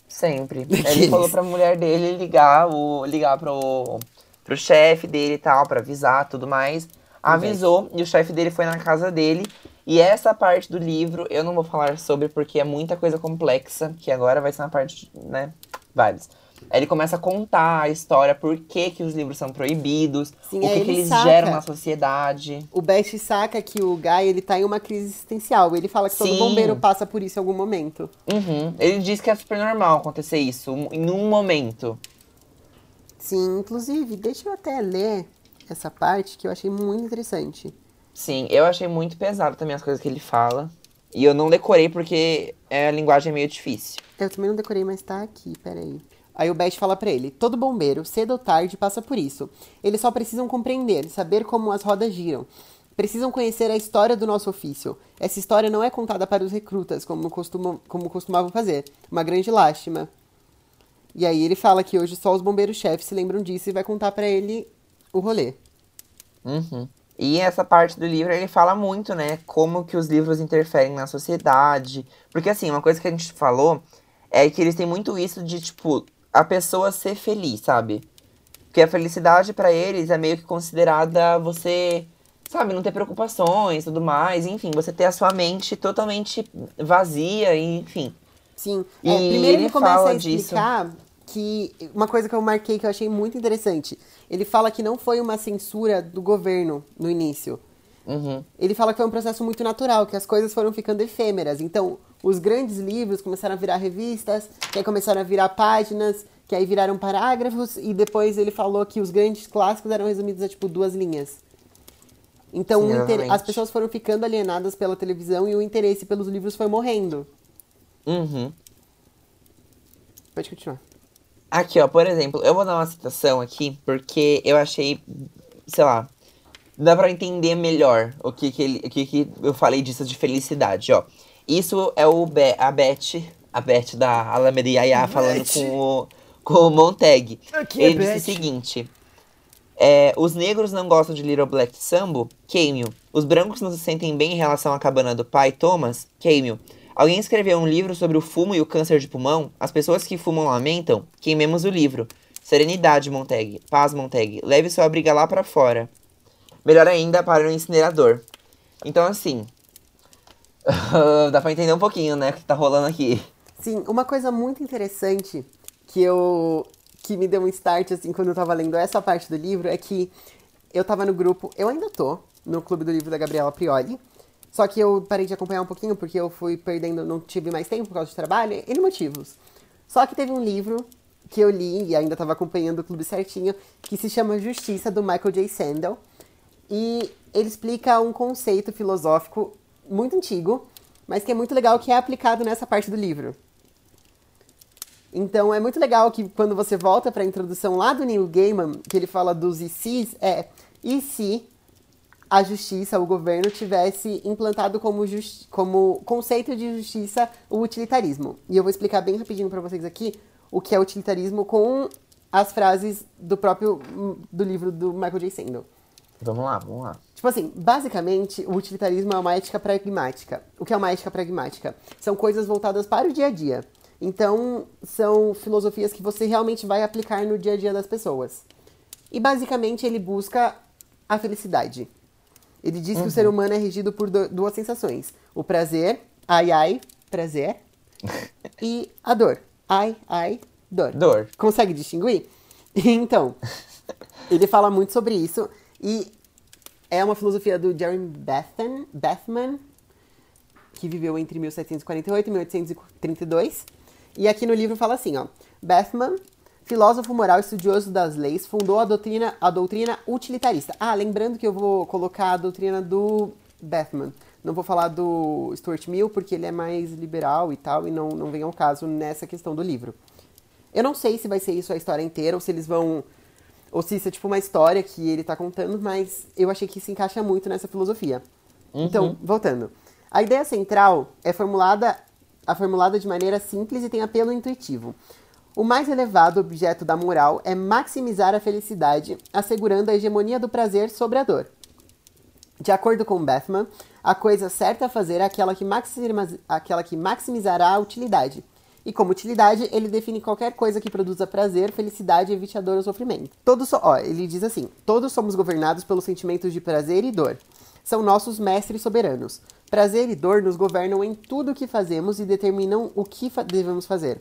Sempre. Ele falou pra mulher dele ligar, o, ligar pro, pro chefe dele e tal, pra avisar tudo mais. Avisou e o chefe dele foi na casa dele. E essa parte do livro eu não vou falar sobre porque é muita coisa complexa, que agora vai ser na parte, né, vários. Aí ele começa a contar a história, por que, que os livros são proibidos, Sim, o aí que, que ele eles saca. geram na sociedade. O Best saca que o Guy, ele tá em uma crise existencial. Ele fala que todo Sim. bombeiro passa por isso em algum momento. Uhum. Ele diz que é super normal acontecer isso, em um momento. Sim, inclusive, deixa eu até ler essa parte que eu achei muito interessante. Sim, eu achei muito pesado também as coisas que ele fala. E eu não decorei porque é, a linguagem é meio difícil. Eu também não decorei, mas tá aqui, peraí. Aí o Best fala pra ele: todo bombeiro, cedo ou tarde, passa por isso. Eles só precisam compreender, saber como as rodas giram. Precisam conhecer a história do nosso ofício. Essa história não é contada para os recrutas, como, costumam, como costumavam fazer. Uma grande lástima. E aí ele fala que hoje só os bombeiros-chefes se lembram disso e vai contar pra ele o rolê. Uhum. E essa parte do livro ele fala muito, né? Como que os livros interferem na sociedade. Porque assim, uma coisa que a gente falou é que eles têm muito isso de, tipo, a pessoa ser feliz, sabe? Porque a felicidade pra eles é meio que considerada você, sabe, não ter preocupações e tudo mais. Enfim, você ter a sua mente totalmente vazia, e, enfim. Sim. E É, primeiro ele, começa a explicar que uma coisa que eu marquei que eu achei muito interessante. Ele fala que não foi uma censura do governo no início. Uhum. Ele fala que foi um processo muito natural, que as coisas foram ficando efêmeras. Então, os grandes livros começaram a virar revistas, que aí começaram a virar páginas, que aí viraram parágrafos, e depois ele falou que os grandes clássicos eram resumidos a tipo duas linhas. Então, Sim, inter- as pessoas foram ficando alienadas pela televisão e o interesse pelos livros foi morrendo. Uhum. Pode continuar. Aqui, ó, por exemplo, eu vou dar uma citação aqui, porque eu achei, sei lá, dá pra entender melhor o que que, ele, o que que eu falei disso de felicidade, ó. Isso é o Be a Beth, a Beth da Alameda Yaya falando com o, com o Montag. Aqui é Ele disse Beth. o seguinte, é, os negros não gostam de Little Black Sambo? Queime-o. Os brancos não se sentem bem em relação à cabana do pai, Thomas? Queime-o. Alguém escreveu um livro sobre o fumo e o câncer de pulmão? As pessoas que fumam lamentam? Queimemos o livro. Serenidade, Montag. Paz, Montag. Leve sua briga lá pra fora. Melhor ainda, para o incinerador. Então, assim... dá pra entender um pouquinho, né, o que tá rolando aqui. Sim, uma coisa muito interessante que eu que me deu um start assim quando eu tava lendo essa parte do livro é que eu tava no grupo, eu ainda tô no clube do livro da Gabriela Prioli. Só que eu parei de acompanhar um pouquinho porque eu fui perdendo, não tive mais tempo por causa de trabalho, N motivos. Só que teve um livro que eu li e ainda tava acompanhando o clube certinho, que se chama Justiça do Michael J. Sandel. E ele explica um conceito filosófico muito antigo, mas que é muito legal que é aplicado nessa parte do livro. Então é muito legal que quando você volta para a introdução lá do Neil Gaiman, que ele fala dos se's, é e se a justiça, o governo tivesse implantado como, como conceito de justiça o utilitarismo. E eu vou explicar bem rapidinho para vocês aqui o que é utilitarismo com as frases do próprio do livro do Michael J. Sandel. Vamos lá, vamos lá. Tipo assim, basicamente, o utilitarismo é uma ética pragmática. O que é uma ética pragmática? São coisas voltadas para o dia a dia. Então, são filosofias que você realmente vai aplicar no dia a dia das pessoas. E basicamente ele busca a felicidade. Ele diz que o ser humano é regido por du- duas sensações: o prazer, ai ai, prazer, e a dor, ai ai, dor. Dor. Consegue distinguir? Então, ele fala muito sobre isso e é uma filosofia do Jeremy Bethan, Bethman, que viveu entre 1748 e 1832. E aqui no livro fala assim, ó. Bethman, filósofo moral estudioso das leis, fundou a doutrina, a doutrina utilitarista. Ah, lembrando que eu vou colocar a doutrina do Bethman. Não vou falar do Stuart Mill, porque ele é mais liberal e tal, e não, não vem ao caso nessa questão do livro. Eu não sei se vai ser isso a história inteira, ou se eles vão... Ou se isso é tipo uma história que ele tá contando, mas eu achei que se encaixa muito nessa filosofia. Então, voltando. A ideia central é formulada, a formulada de maneira simples e tem apelo intuitivo. O mais elevado objeto da moral é maximizar a felicidade, assegurando a hegemonia do prazer sobre a dor. De acordo com Bethman, a coisa certa a fazer é aquela que, aquela que maximizará a utilidade. E como utilidade, ele define qualquer coisa que produza prazer, felicidade evite a dor ou sofrimento. Todos, so- ó, ele diz assim: todos somos governados pelos sentimentos de prazer e dor. São nossos mestres soberanos. Prazer e dor nos governam em tudo o que fazemos e determinam o que fa- devemos fazer.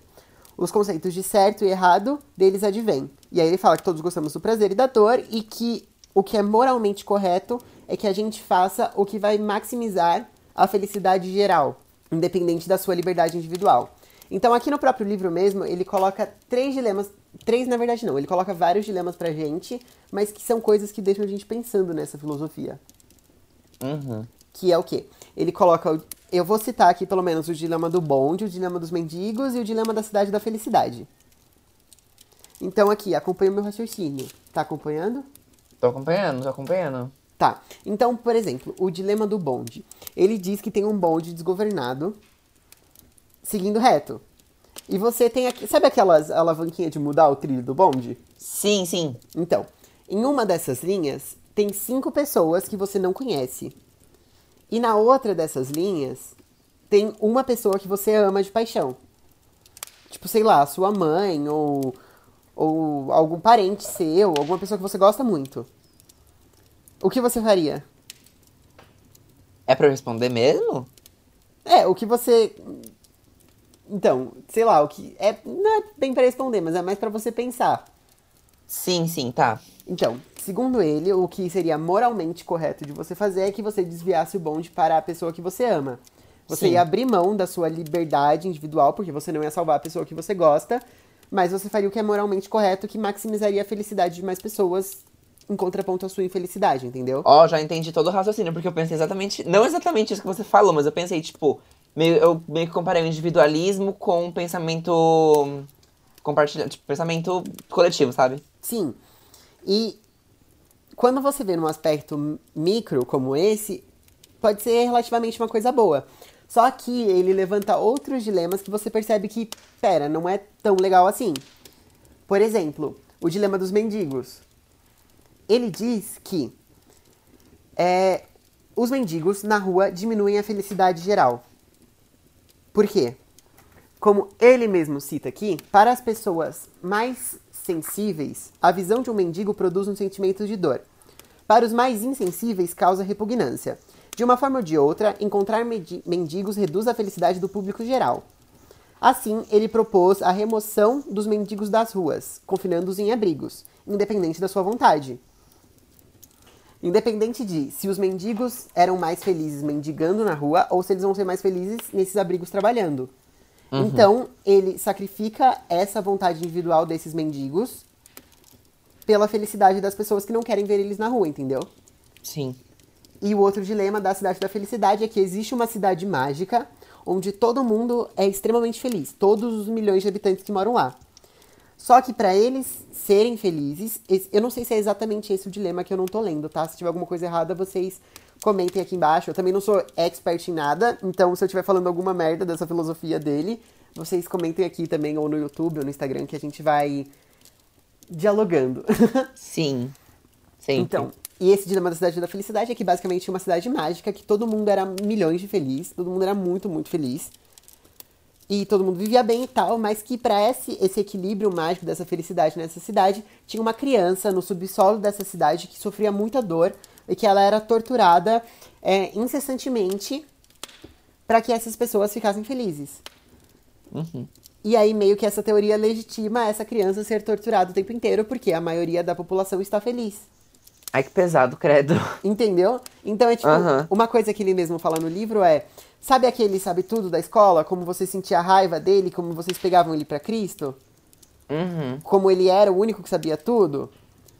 Os conceitos de certo e errado deles advêm. E aí ele fala que todos gostamos do prazer e da dor e que o que é moralmente correto é que a gente faça o que vai maximizar a felicidade geral, independente da sua liberdade individual. Então, aqui no próprio livro mesmo, ele coloca três dilemas. Três, na verdade, não. Ele coloca vários dilemas pra gente, mas que são coisas que deixam a gente pensando nessa filosofia. Uhum. Que é o quê? Ele coloca. o- Eu vou citar aqui pelo menos o dilema do bonde, o dilema dos mendigos e o dilema da cidade da felicidade. Então, aqui, acompanha o meu raciocínio. Tá acompanhando? Tô acompanhando, tô acompanhando. Tá. Então, por exemplo, o dilema do bonde. Ele diz que tem um bonde desgovernado seguindo reto. E você tem aqui. Sabe aquelas alavanquinhas de mudar o trilho do bonde? Sim, sim. Então, em uma dessas linhas, tem cinco pessoas que você não conhece. E na outra dessas linhas, tem uma pessoa que você ama de paixão. Tipo, sei lá, sua mãe ou, ou algum parente seu, alguma pessoa que você gosta muito. O que você faria? É pra eu responder mesmo? É, o que você. Então, sei lá, o que. É, não é bem pra responder, mas é mais pra você pensar. Sim, sim, tá. Então, segundo ele, o que seria moralmente correto de você fazer é que você desviasse o bonde para a pessoa que você ama. Você Sim. ia abrir mão da sua liberdade individual, porque você não ia salvar a pessoa que você gosta, mas você faria o que é moralmente correto, que maximizaria a felicidade de mais pessoas em contraponto à sua infelicidade, entendeu? Ó, já entendi todo o raciocínio, porque eu pensei exatamente. Não exatamente isso que você falou, mas eu pensei, tipo, meio, eu meio que comparei o individualismo com o pensamento. compartilhado, tipo, pensamento coletivo, sabe? Sim. E quando você vê num aspecto micro como esse, pode ser relativamente uma coisa boa. Só que ele levanta outros dilemas que você percebe que, pera, não é tão legal assim. Por exemplo, o dilema dos mendigos. Ele diz que é, os mendigos na rua diminuem a felicidade geral. Por quê? Como ele mesmo cita aqui, para as pessoas mais sensíveis, a visão de um mendigo produz um sentimento de dor. Para os mais insensíveis, causa repugnância. De uma forma ou de outra, encontrar mendigos reduz a felicidade do público geral. Assim, ele propôs a remoção dos mendigos das ruas, confinando-os em abrigos, independente da sua vontade. Independente de se os mendigos eram mais felizes mendigando na rua ou se eles vão ser mais felizes nesses abrigos trabalhando. Então, ele sacrifica essa vontade individual desses mendigos pela felicidade das pessoas que não querem ver eles na rua, entendeu? Sim. E o outro dilema da cidade da felicidade é que existe uma cidade mágica onde todo mundo é extremamente feliz, todos os milhões de habitantes que moram lá. Só que para eles serem felizes, eu não sei se é exatamente esse o dilema que eu não tô lendo, tá? Se tiver alguma coisa errada, vocês comentem aqui embaixo. Eu também não sou expert em nada, então se eu estiver falando alguma merda dessa filosofia dele, vocês comentem aqui também, ou no YouTube, ou no Instagram, que a gente vai dialogando. Sim. Sempre. Então, e esse dilema da cidade da felicidade é que basicamente é uma cidade mágica que todo mundo era milhões de feliz, todo mundo era muito, muito feliz. E todo mundo vivia bem e tal, mas que para esse, esse equilíbrio mágico dessa felicidade nessa cidade, tinha uma criança no subsolo dessa cidade que sofria muita dor e que ela era torturada é, incessantemente para que essas pessoas ficassem felizes. Uhum. E aí meio que essa teoria legitima essa criança ser torturada o tempo inteiro porque a maioria da população está feliz. Ai, que pesado, credo. Entendeu? Então é tipo, Aham. uma coisa que ele mesmo fala no livro é: sabe aquele sabe tudo da escola? Como você sentia a raiva dele, como vocês pegavam ele pra Cristo? Uhum. Como ele era o único que sabia tudo?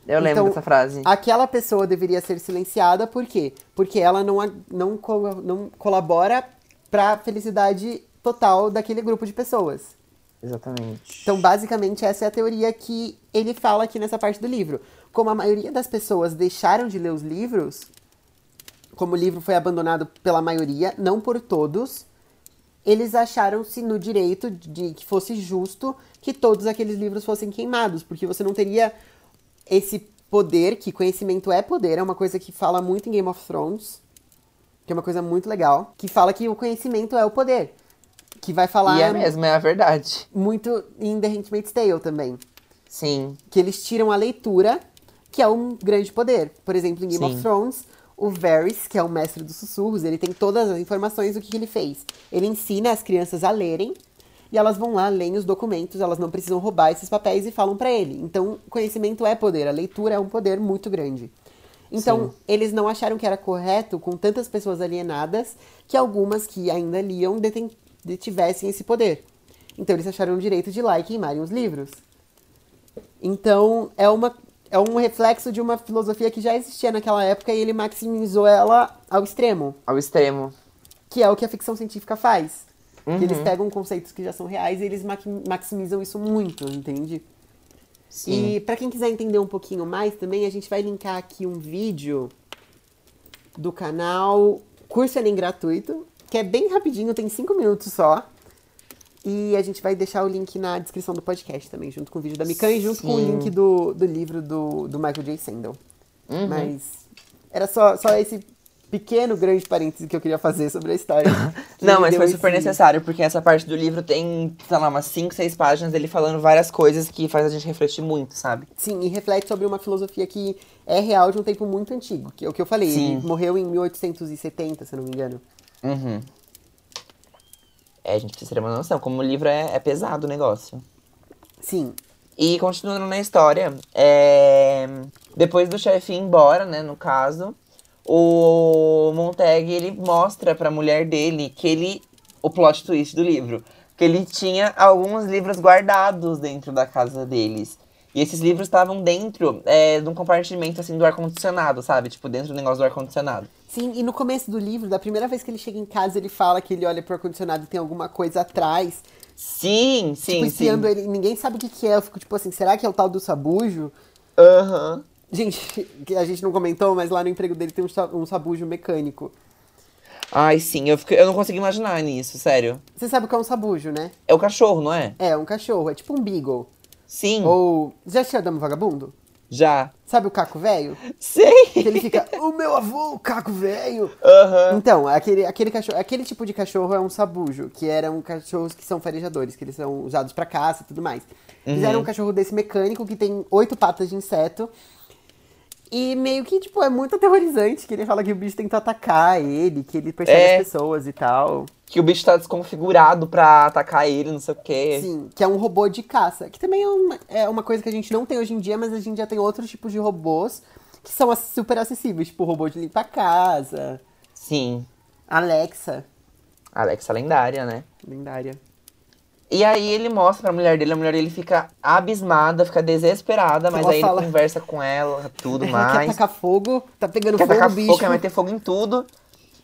Eu lembro Então, dessa frase. Aquela pessoa deveria ser silenciada, por quê? Porque ela não, não, não colabora pra felicidade total daquele grupo de pessoas. Exatamente. Então, basicamente, essa é a teoria que ele fala aqui nessa parte do livro. Como a maioria das pessoas deixaram de ler os livros, como o livro foi abandonado pela maioria, não por todos, eles acharam-se no direito de que fosse justo que todos aqueles livros fossem queimados, porque você não teria esse poder, que conhecimento é poder, é uma coisa que fala muito em Game of Thrones, que é uma coisa muito legal, que fala que o conhecimento é o poder. Que vai falar E é mesmo, é a verdade. muito em The Handmaid's Tale também. Sim. Que eles tiram a leitura, que é um grande poder. Por exemplo, em Game Sim. of Thrones, o Varys, que é o mestre dos sussurros, ele tem todas as informações do que, que ele fez. Ele ensina as crianças a lerem, e elas vão lá, leem os documentos, elas não precisam roubar esses papéis e falam pra ele. Então, conhecimento é poder, a leitura é um poder muito grande. Então, Sim. eles não acharam que era correto, com tantas pessoas alienadas, que algumas que ainda liam detivessem esse poder. Então, eles acharam o direito de ir lá e queimarem os livros. Então, é, uma, é um reflexo de uma filosofia que já existia naquela época e ele maximizou ela ao extremo, Ao extremo. que é o que a ficção científica faz. Uhum. Eles pegam conceitos que já são reais e eles maximizam isso muito, entende? Sim. E pra quem quiser entender um pouquinho mais também, a gente vai linkar aqui um vídeo do canal Curso Enem Gratuito, que é bem rapidinho, tem cinco minutos só. E a gente vai deixar o link na descrição do podcast também, junto com o vídeo da Mikan e junto com o link do, do livro do, do Michael J. Sandel. Uhum. Mas era só, só esse pequeno, grande parêntese que eu queria fazer sobre a história. Não, mas foi super esse- necessário, porque essa parte do livro tem, sei lá, umas 5, 6 páginas dele falando várias coisas que faz a gente refletir muito, sabe? Sim, e reflete sobre uma filosofia que é real de um tempo muito antigo. Que é o que eu falei, Sim. ele morreu em 1870, se não me engano. Uhum. É, a gente precisa ter uma noção, como o livro é, é pesado o negócio. Sim, E continuando na história, é, depois do chefe ir embora, né, no caso, o Montag, ele mostra pra mulher dele que ele, o plot twist do livro, que ele tinha alguns livros guardados dentro da casa deles. E esses livros estavam dentro é, de um compartimento, assim, do ar-condicionado, sabe? Tipo, dentro do negócio do ar-condicionado. Sim, e no começo do livro, da primeira vez que ele chega em casa, ele fala que ele olha pro ar-condicionado e tem alguma coisa atrás. Sim, sim, tipo, sim. ele, ninguém sabe o que, que é. Eu fico tipo assim, será que é o tal do sabujo? Aham. Gente, que a gente não comentou, mas lá no emprego dele tem um, sa- sabujo mecânico. Ai, sim, eu, fiquei- eu não consigo imaginar nisso, sério. Você sabe o que é um sabujo, né? É o cachorro, não é? É, um cachorro, é tipo um beagle. Sim, Ou. Já assistiu Dama Vagabundo? Já. Sabe o caco velho? Sei! Que ele fica, o meu avô, o caco velho. Aham. Então, aquele, aquele, cachorro, aquele tipo de cachorro é um sabujo, que eram cachorros que são farejadores, que eles são usados pra caça e tudo mais. Fizeram um cachorro desse mecânico que tem oito patas de inseto. E meio que, tipo, é muito aterrorizante que ele fala que o bicho tenta atacar ele, que ele persegue É. as pessoas e tal. Que o bicho tá desconfigurado pra atacar ele, não sei o quê. Sim, que é um robô de caça. Que também é uma, é uma coisa que a gente não tem hoje em dia, mas a gente já tem outros tipos de robôs que são super acessíveis, tipo o robô de limpar casa, Sim. Alexa, Alexa lendária, né? lendária. E aí ele mostra pra mulher dele, a mulher dele fica abismada, fica desesperada, mas Ela aí fala- ele conversa com ela, tudo Ela quer mais. tacar fogo, tá pegando Quer fogo, tacar bicho. fogo, quer meter fogo em tudo.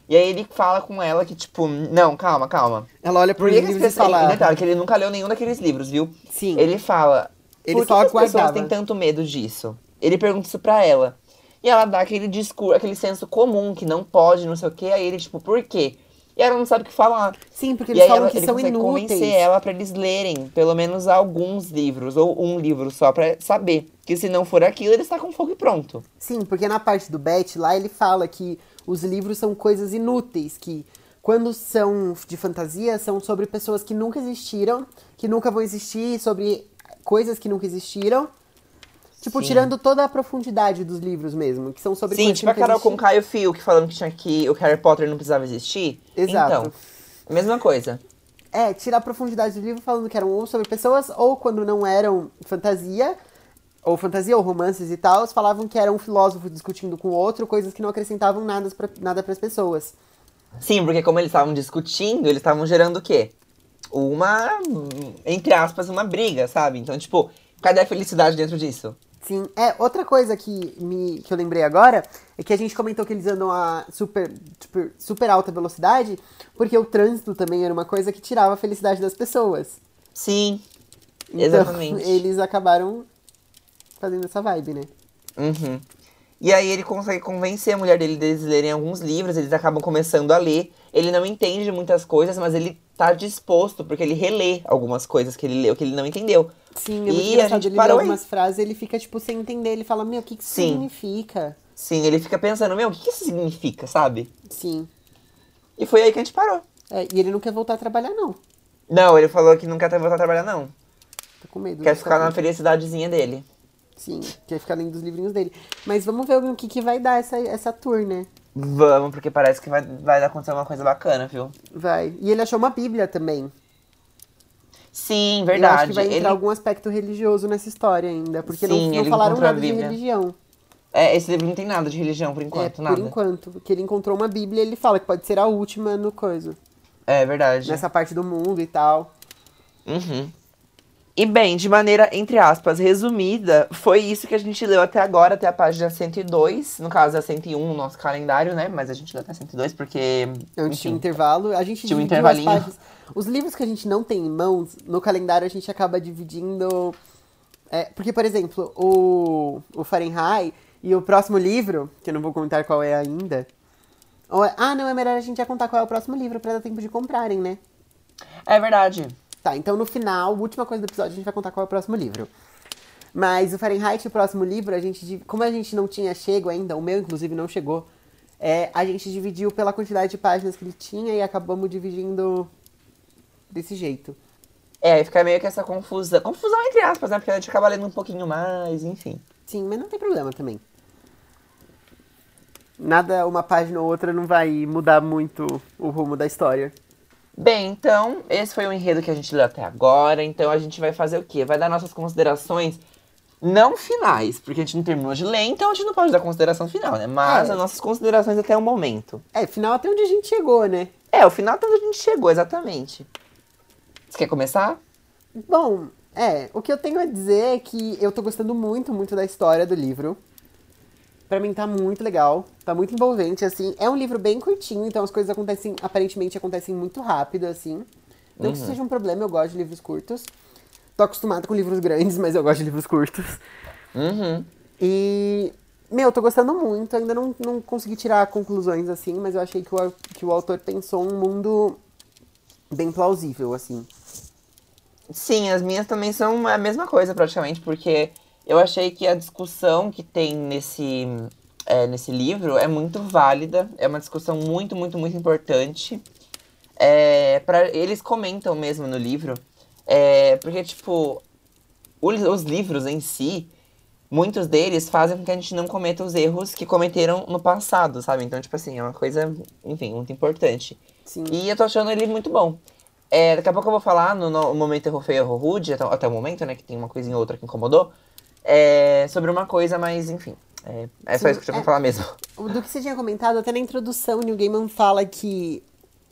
E aí ele fala com ela que, tipo, não, calma, calma. Ela olha as livros e fala... Detalhe, que ele nunca leu nenhum daqueles livros, viu? Sim. Ele fala. Ele por que que as pessoas têm tanto medo disso? Ele pergunta isso pra ela. E ela dá aquele discurso, aquele senso comum que não pode, não sei o quê. Aí ele, tipo, por quê? E ela não sabe o que falar. Sim, porque e eles aí falam ela, que ele são inúteis. convencer ela pra eles lerem pelo menos alguns livros, ou um livro só, pra saber. Que se não for aquilo, ele está com fogo e pronto. Sim, porque na parte do Bet, lá ele fala que os livros são coisas inúteis, que Quando são de fantasia, são sobre pessoas que nunca existiram, que nunca vão existir, sobre coisas que nunca existiram. Tipo, Sim. tirando toda a profundidade dos livros mesmo, que são sobre Sim, tipo a Carol com. Caio Fio, que falando que tinha que o Harry Potter não precisava existir. Exato. Então, mesma coisa. É, tirar a profundidade do livro falando que eram ou sobre pessoas, ou quando não eram fantasia, ou fantasia, ou romances e tal, falavam que era um filósofo discutindo com outro, coisas que não acrescentavam nada pra, nada pras pessoas. Sim, porque como eles estavam discutindo, eles estavam gerando o quê? Uma, entre aspas, uma briga, sabe? Então, tipo, cadê a felicidade dentro disso? Sim, é, outra coisa que, me, que eu lembrei agora é que a gente comentou que eles andam a super, super, super alta velocidade, porque o trânsito também era uma coisa que tirava a felicidade das pessoas. Sim, Então, Exatamente. eles acabaram fazendo essa vibe, né? Uhum. E aí ele consegue convencer a mulher dele deles lerem alguns livros, eles acabam começando a ler. Ele não entende muitas coisas, mas ele tá disposto, porque ele relê algumas coisas que ele leu, que ele não entendeu. Sim, é muito E a engraçado. gente Ele lê parou aí. algumas frases ele fica, tipo, sem entender. Ele fala, meu, o que, que isso Sim. significa? Sim, ele fica pensando, meu, o que que isso significa, sabe? Sim. E foi aí que a gente parou. É, e ele não quer voltar a trabalhar, não. Não, ele falou que não quer voltar a trabalhar, não. Tô com medo. Quer ficar na felicidadezinha dele. Sim, quer ficar lendo os livrinhos dele. Mas vamos ver o que, que vai dar essa, essa tour, né? Vamos, porque parece que vai, vai acontecer uma coisa bacana, viu? Vai. E ele achou uma bíblia também. Sim, Eu verdade. acho que vai entrar ele... algum aspecto religioso nessa história ainda. Porque Sim, não, não falaram nada de religião. É, esse livro não tem nada de religião por É, enquanto, por nada. enquanto. Que ele encontrou uma bíblia ele fala que pode ser a última no coisa. É verdade. Nessa parte do mundo e tal. Uhum. E bem, de maneira, entre aspas, resumida, foi isso que a gente leu até agora, até a página 102. No caso, é 101 no nosso calendário, né? Mas a gente leu até 102 porque. Não enfim, tinha intervalo. A gente Tinha um intervalinho. páginas. Os livros que a gente não tem em mãos, no calendário a gente acaba dividindo. é, porque, por exemplo, o, o Fahrenheit e o próximo livro, que eu não vou contar qual é ainda. ou é- ah, não, é melhor a gente já contar qual é o próximo livro pra dar tempo de comprarem, né? É verdade. Tá, então no final, última coisa do episódio, a gente vai contar qual é o próximo livro. Mas o Fahrenheit, o próximo livro, a gente, como a gente não tinha chego ainda, o meu inclusive não chegou, é, a gente dividiu pela quantidade de páginas que ele tinha e acabamos dividindo desse jeito. É, aí fica meio que essa confusão. Confusão entre aspas, né? Porque a gente acaba lendo um pouquinho mais, enfim. Sim, mas não tem problema também. Nada, uma página ou outra não vai mudar muito o rumo da história. Bem, então, esse foi o enredo que a gente leu até agora. Então a gente vai fazer o quê? Vai dar nossas considerações não finais, porque a gente não terminou de ler, então a gente não pode dar consideração final, né? Mas É. as nossas considerações até o momento. É, final até onde a gente chegou, né? É, o final até onde a gente chegou, exatamente. Você quer começar? Bom, é, o que eu tenho a dizer é que eu tô gostando muito, muito da história do livro. Pra mim tá muito legal, tá muito envolvente, assim. É um livro bem curtinho, então as coisas acontecem, aparentemente acontecem muito rápido, assim. Não que isso seja um problema, eu gosto de livros curtos. Tô acostumada com livros grandes, mas eu gosto de livros curtos. Uhum. E, meu, tô gostando muito. Ainda não, não consegui tirar conclusões assim, mas eu achei que o, que o autor pensou um mundo bem plausível, assim. Sim, as minhas também são a mesma coisa, praticamente, porque eu achei que a discussão que tem nesse, é, nesse livro é muito válida, é uma discussão muito, muito, muito importante. É, pra, eles comentam mesmo no livro, é, porque, tipo, os, os livros em si, muitos deles fazem com que a gente não cometa os erros que cometeram no passado, sabe? Então, tipo assim, é uma coisa, enfim, muito importante. Sim. E eu tô achando ele muito bom. É, daqui a pouco eu vou falar no, no momento erro feio, erro rude, até, até o momento, né? Que tem uma coisinha ou outra que incomodou. É, sobre uma coisa, mas enfim. É, é só Sim, isso que eu tinha é. pra falar mesmo. Do que você tinha comentado, até na introdução, Neil Gaiman fala que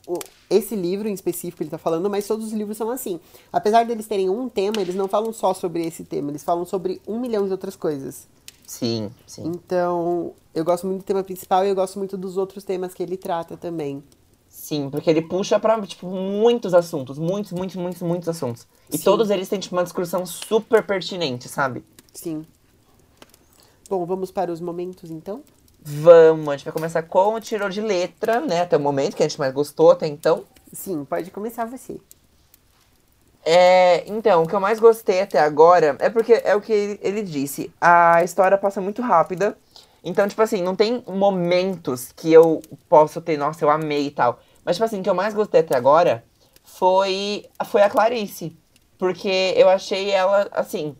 o- esse livro em específico ele tá falando, mas todos os livros são assim. Apesar deles terem um tema, eles não falam só sobre esse tema, eles falam sobre um milhão de outras coisas. Sim, sim. Então, eu gosto muito do tema principal e eu gosto muito dos outros temas que ele trata também. Sim, porque ele puxa pra, tipo, muitos assuntos. Muitos, muitos, muitos, muitos assuntos. E Sim. todos eles têm, tipo, uma discussão super pertinente, sabe? Sim. Bom, vamos para os momentos então? Vamos, a gente vai começar com o tirou de letra, né? Até o momento, que a gente mais gostou até então. Sim, pode começar você. É, então, o que eu mais gostei até agora é porque é o que ele, ele disse. A história passa muito rápida. Então, tipo assim, não tem momentos que eu posso ter, nossa, eu amei e tal. Mas, tipo assim, o que eu mais gostei até agora foi, foi a Clarice. Porque eu achei ela, assim,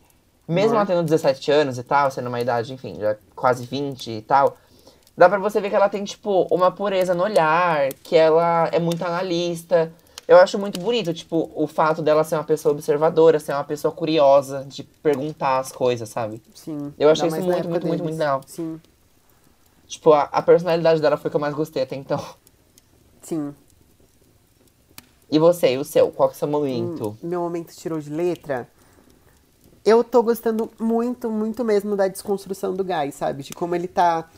mesmo Uhum. ela tendo 17 anos e tal, sendo uma idade, enfim, já quase 20 e tal, dá pra você ver que ela tem, tipo, uma pureza no olhar, que ela é muito analista. Eu acho muito bonito, tipo, o fato dela ser uma pessoa observadora, ser uma pessoa curiosa, de perguntar as coisas, sabe? Sim. Eu achei isso muito, muito, muito, muito legal. Sim, Tipo, a, a personalidade dela foi que eu mais gostei até então. sim. E você, e o seu? Qual que é o seu momento? Meu momento tirou de letra. Eu tô gostando muito, muito mesmo da desconstrução do Guy, sabe? De como ele tá.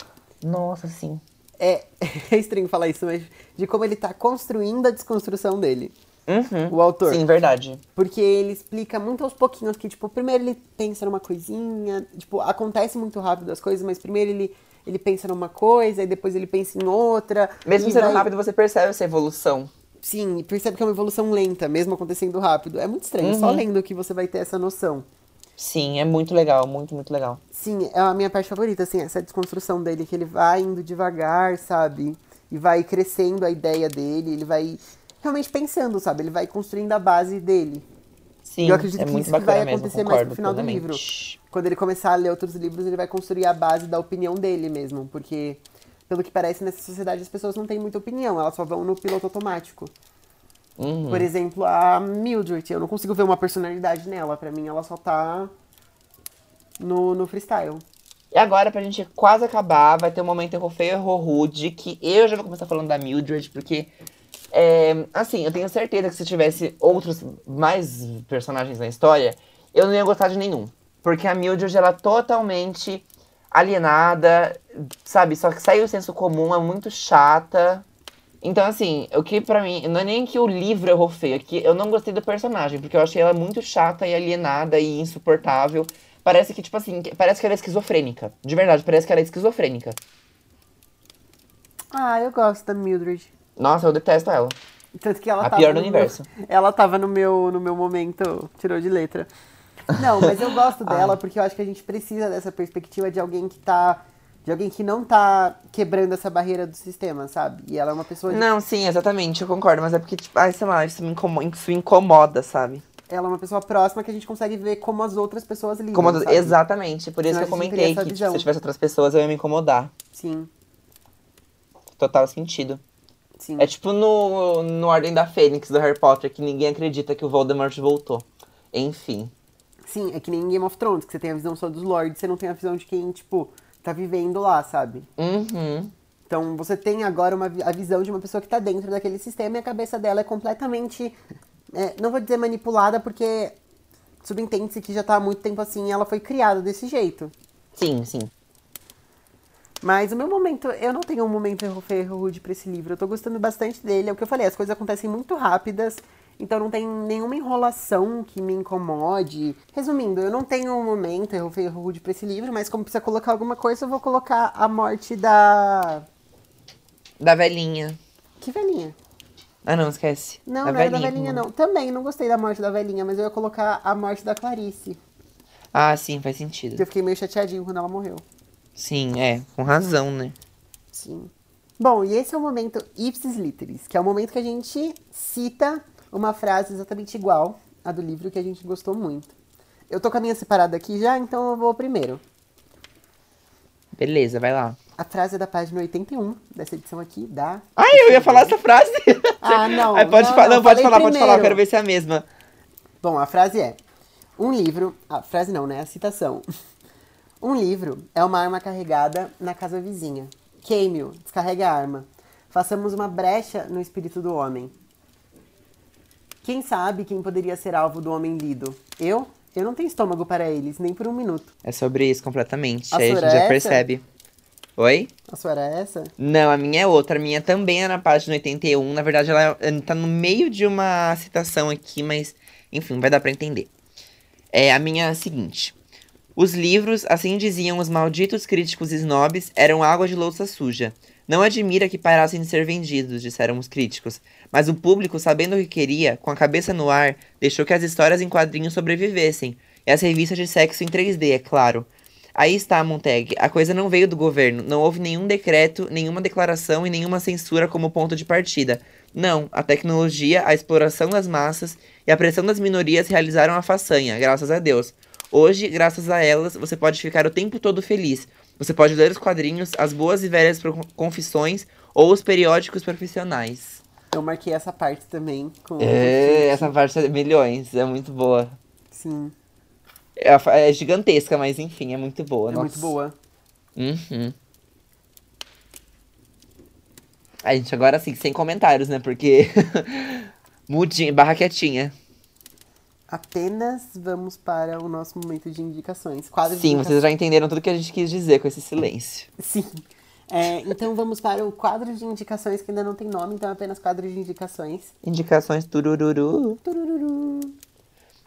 Nossa, sim. É, é estranho falar isso, mas de como ele tá construindo a desconstrução dele, Uhum. o autor. Sim, verdade. Porque ele explica muito aos pouquinhos que, tipo, primeiro ele pensa numa coisinha, tipo, acontece muito rápido as coisas, mas primeiro ele, ele pensa numa coisa, e depois ele pensa em outra. Mesmo sendo vai- rápido, você percebe essa evolução. Sim, percebe que é uma evolução lenta, mesmo acontecendo rápido. É muito estranho, só Uhum. lendo que você vai ter essa noção. Sim, é muito legal, muito, muito legal. Sim, é a minha parte favorita, assim, essa desconstrução dele, que ele vai indo devagar, sabe? E vai crescendo a ideia dele, ele vai realmente pensando, sabe? Ele vai construindo a base dele. Sim, eu acredito é que muito isso que vai mesmo, acontecer mais concordo pro final do livro. Quando ele começar a ler outros livros, ele vai construir a base da opinião dele mesmo, porque pelo que parece nessa sociedade as pessoas não têm muita opinião, elas só vão no piloto automático. Uhum. Por exemplo, a Mildred, eu não consigo ver uma personalidade nela, pra mim ela só tá no, no freestyle. E agora, pra gente quase acabar, vai ter um momento em Rofei e Rude, que eu já vou começar falando da Mildred, porque, é, assim, eu tenho certeza que se tivesse outros, mais personagens na história, eu não ia gostar de nenhum. Porque a Mildred, ela é totalmente alienada, sabe? Só que saiu o senso comum, é muito chata. Então, assim, o que pra mim, não é nem que o livro errou feio, é que eu não gostei do personagem, porque eu achei ela muito chata e alienada e insuportável. Parece que, tipo assim, parece que ela é esquizofrênica. De verdade, parece que ela é esquizofrênica. Ah, eu gosto da Mildred. Nossa, eu detesto ela. Tanto que ela A tava pior do universo. Meu, ela tava no meu, no meu momento, tirou de letra. Não, mas eu gosto dela porque eu acho que a gente precisa dessa perspectiva de alguém que tá. De alguém que não tá quebrando essa barreira do sistema, sabe? E ela é uma pessoa. de- Não, sim, exatamente, eu concordo. Mas é porque, tipo, ai, sei lá, isso me incomoda, isso me incomoda sabe? Ela é uma pessoa próxima que a gente consegue ver como as outras pessoas lidam. Sabe? Exatamente, por isso Senão que eu comentei que tipo, se tivesse outras pessoas eu ia me incomodar. Sim, Total sentido. sim. É tipo no, no Ordem da Fênix do Harry Potter, que ninguém acredita que o Voldemort voltou. Enfim. Sim, é que nem em Game of Thrones, que você tem a visão só dos lords, você não tem a visão de quem, tipo, tá vivendo lá, sabe? Uhum. Então você tem agora uma, a visão de uma pessoa que tá dentro daquele sistema e a cabeça dela é completamente. é, não vou dizer manipulada, porque subentende-se que já tá há muito tempo assim e ela foi criada desse jeito. Sim, sim. Mas o meu momento, eu não tenho um momento erro feio, erro rude pra esse livro. Eu tô gostando bastante dele. É o que eu falei, as coisas acontecem muito rápidas. Então não tem nenhuma enrolação que me incomode. Resumindo, eu não tenho um momento feio, erro rude pra esse livro, mas como precisa colocar alguma coisa, eu vou colocar a morte da. Da velhinha. Que velhinha? Ah, não, esquece. Não, da não era da velhinha, não. Também não gostei da morte da velhinha, mas eu ia colocar a morte da Clarice. Ah, sim, faz sentido. eu fiquei meio chateadinho quando ela morreu. Sim, é, com razão, né? Sim. Bom, e esse é o momento ipsis literis, que é o momento que a gente cita uma frase exatamente igual à do livro que a gente gostou muito. Eu tô com a minha separada aqui já, então eu vou primeiro. Beleza, vai lá. A frase é da página 81 dessa edição aqui, da. Ai, eu ia falar essa frase. Ah, não. Ai, pode não, falar, não, pode falei falar, pode falar, eu primeiro. quero ver se é a mesma. Bom, a frase é: Um livro. A frase não, né? A citação. Um livro é uma arma carregada na casa vizinha. Queime-o, descarregue a arma. Façamos uma brecha no espírito do homem. Quem sabe quem poderia ser alvo do homem lido? Eu? Eu não tenho estômago para eles, nem por um minuto. É sobre isso completamente. A Aí a gente já essa? percebe. Oi? A sua era essa? Não, a minha é outra. A minha também é na página 81. Na verdade, ela eh, tá no meio de uma citação aqui, mas enfim, vai dar pra entender. É a minha é a seguinte. Os livros, assim diziam os malditos críticos snobs, eram água de louça suja. Não admira que parassem de ser vendidos, disseram os críticos. Mas o público, sabendo o que queria, com a cabeça no ar, deixou que as histórias em quadrinhos sobrevivessem. E as revistas de sexo em 3D, é claro. Aí está, Montag. A coisa não veio do governo. Não houve nenhum decreto, nenhuma declaração e nenhuma censura como ponto de partida. Não, a tecnologia, a exploração das massas e a pressão das minorias realizaram a façanha, graças a Deus. Hoje, graças a elas, você pode ficar o tempo todo feliz. Você pode ler os quadrinhos, as boas e velhas confissões ou os periódicos profissionais. Eu marquei essa parte também. Com é, essa parte é milhões, é muito boa. Sim. É, é gigantesca, mas enfim, é muito boa. É nossa. muito boa. Uhum. A gente agora sim, sem comentários, né? Porque. Mudinha, barra quietinha. Apenas vamos para o nosso momento de indicações. Quadro sim, de vocês já entenderam tudo que a gente quis dizer com esse silêncio. Sim. É, então vamos para o quadro de indicações, que ainda não tem nome, então é apenas quadro de indicações. Indicações turururu. Turururu.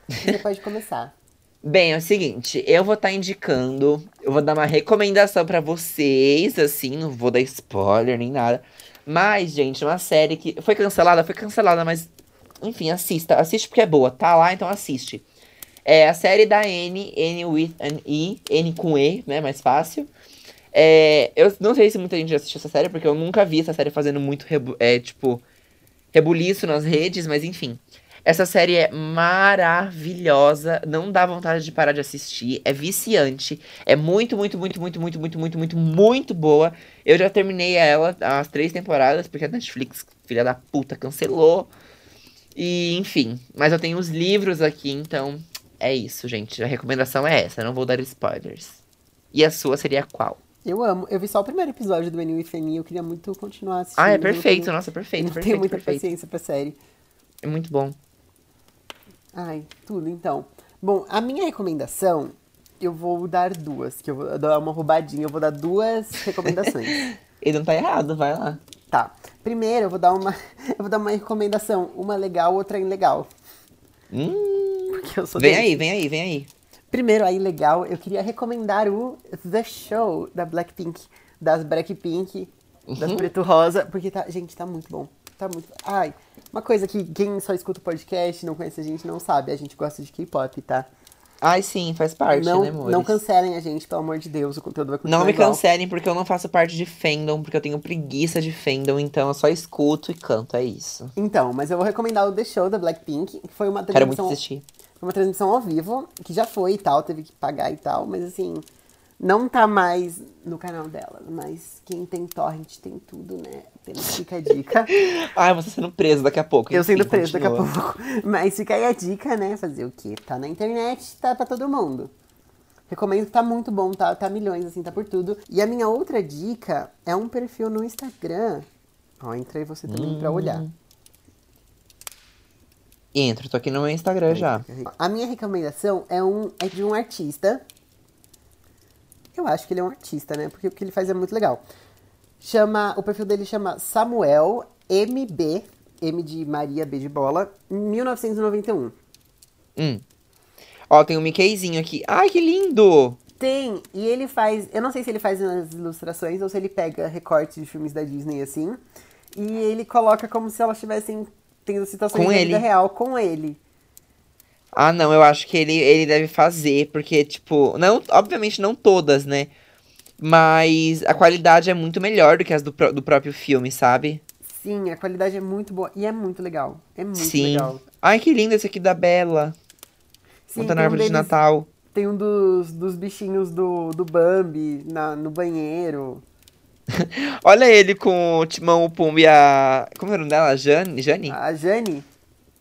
Você pode começar. Bem, é o seguinte, eu vou estar tá indicando, eu vou dar uma recomendação para vocês, assim, não vou dar spoiler nem nada. Mas, gente, uma série que foi cancelada, foi cancelada, mas enfim, assista, assiste porque é boa, tá lá, então assiste. É a série da N, N with an E, N com E, né, mais fácil. É, eu não sei se muita gente já assistiu essa série, porque eu nunca vi essa série fazendo muito, é, tipo, rebuliço nas redes, mas enfim. Essa série é maravilhosa, não dá vontade de parar de assistir, é viciante, é muito, muito, muito, muito, muito, muito, muito, muito, muito boa. Eu já terminei ela as três temporadas, porque a Netflix, filha da puta, cancelou. E, enfim, mas eu tenho os livros aqui, então é isso, gente. A recomendação é essa, não vou dar spoilers. E a sua seria qual? Eu amo. Eu vi só o primeiro episódio do Anil e Femi, eu queria muito continuar assistindo. Ah, é perfeito, tenho, nossa, perfeito, não perfeito. tenho muita perfeito. paciência pra série. É muito bom. Ai, tudo então. Bom, a minha recomendação, eu vou dar duas, que eu vou dar uma roubadinha, eu vou dar duas recomendações. Ele não tá errado, vai lá. Tá. Primeiro eu vou dar uma. Eu vou dar uma recomendação. Uma legal, outra ilegal. Hum, Porque eu sou vem desse. aí, vem aí, vem aí. Primeiro, a ilegal, eu queria recomendar o The Show da Blackpink. Das Blackpink, das Uhum. Preto Rosa. Porque tá. Gente, tá muito bom. Tá muito. Ai, uma coisa que quem só escuta o podcast, não conhece a gente, não sabe. A gente gosta de K-pop, tá? Ai, sim, faz parte, não, né, amores? não cancelem a gente, pelo amor de Deus. O conteúdo vai continuar Não me igual. cancelem porque eu não faço parte de fandom, porque eu tenho preguiça de fandom, então eu só escuto e canto, é isso. Então, mas eu vou recomendar o The Show da Blackpink, que foi uma Quero muito transmissão, assistir. foi uma transmissão ao vivo, que já foi e tal, teve que pagar e tal, mas assim, não tá mais no canal dela, mas quem tem torrent tem tudo, né? Apenas fica a dica. Ai, você sendo preso daqui a pouco. eu enfim, sendo preso daqui a pouco. Mas fica aí a dica, né? Fazer o quê? Tá na internet, tá pra todo mundo. Recomendo tá muito bom, tá, tá milhões, assim, tá por tudo. E a minha outra dica é um perfil no Instagram. Ó, entra aí você também pra olhar. Entro, tô aqui no meu Instagram já. A minha recomendação é, um, é de um artista. Eu acho que ele é um artista, né? Porque o que ele faz é muito legal. Chama, o perfil dele chama Samuel MB, M de Maria, B de bola, 1991. Hum. Ó, tem um Mickeyzinho aqui. Ai, que lindo! Tem, e ele faz, eu não sei se ele faz nas ilustrações ou se ele pega recortes de filmes da Disney assim, e ele coloca como se elas estivessem tendo situações Com da vida ele. real com ele. Ah, não, eu acho que ele, ele deve fazer, porque, tipo, não, obviamente não todas, né? Mas a qualidade é muito melhor do que as do, do próprio filme, sabe? Sim, a qualidade é muito boa e é muito legal. É muito Sim. legal. Ai, que lindo esse aqui da Bela. Sim, Montando tem a um árvore de deles- Natal. Tem um dos, dos bichinhos do, do Bambi na, no banheiro. Olha ele com o Timão, o Pumba e a. Como é o nome dela? Jane? Jane? A Jane,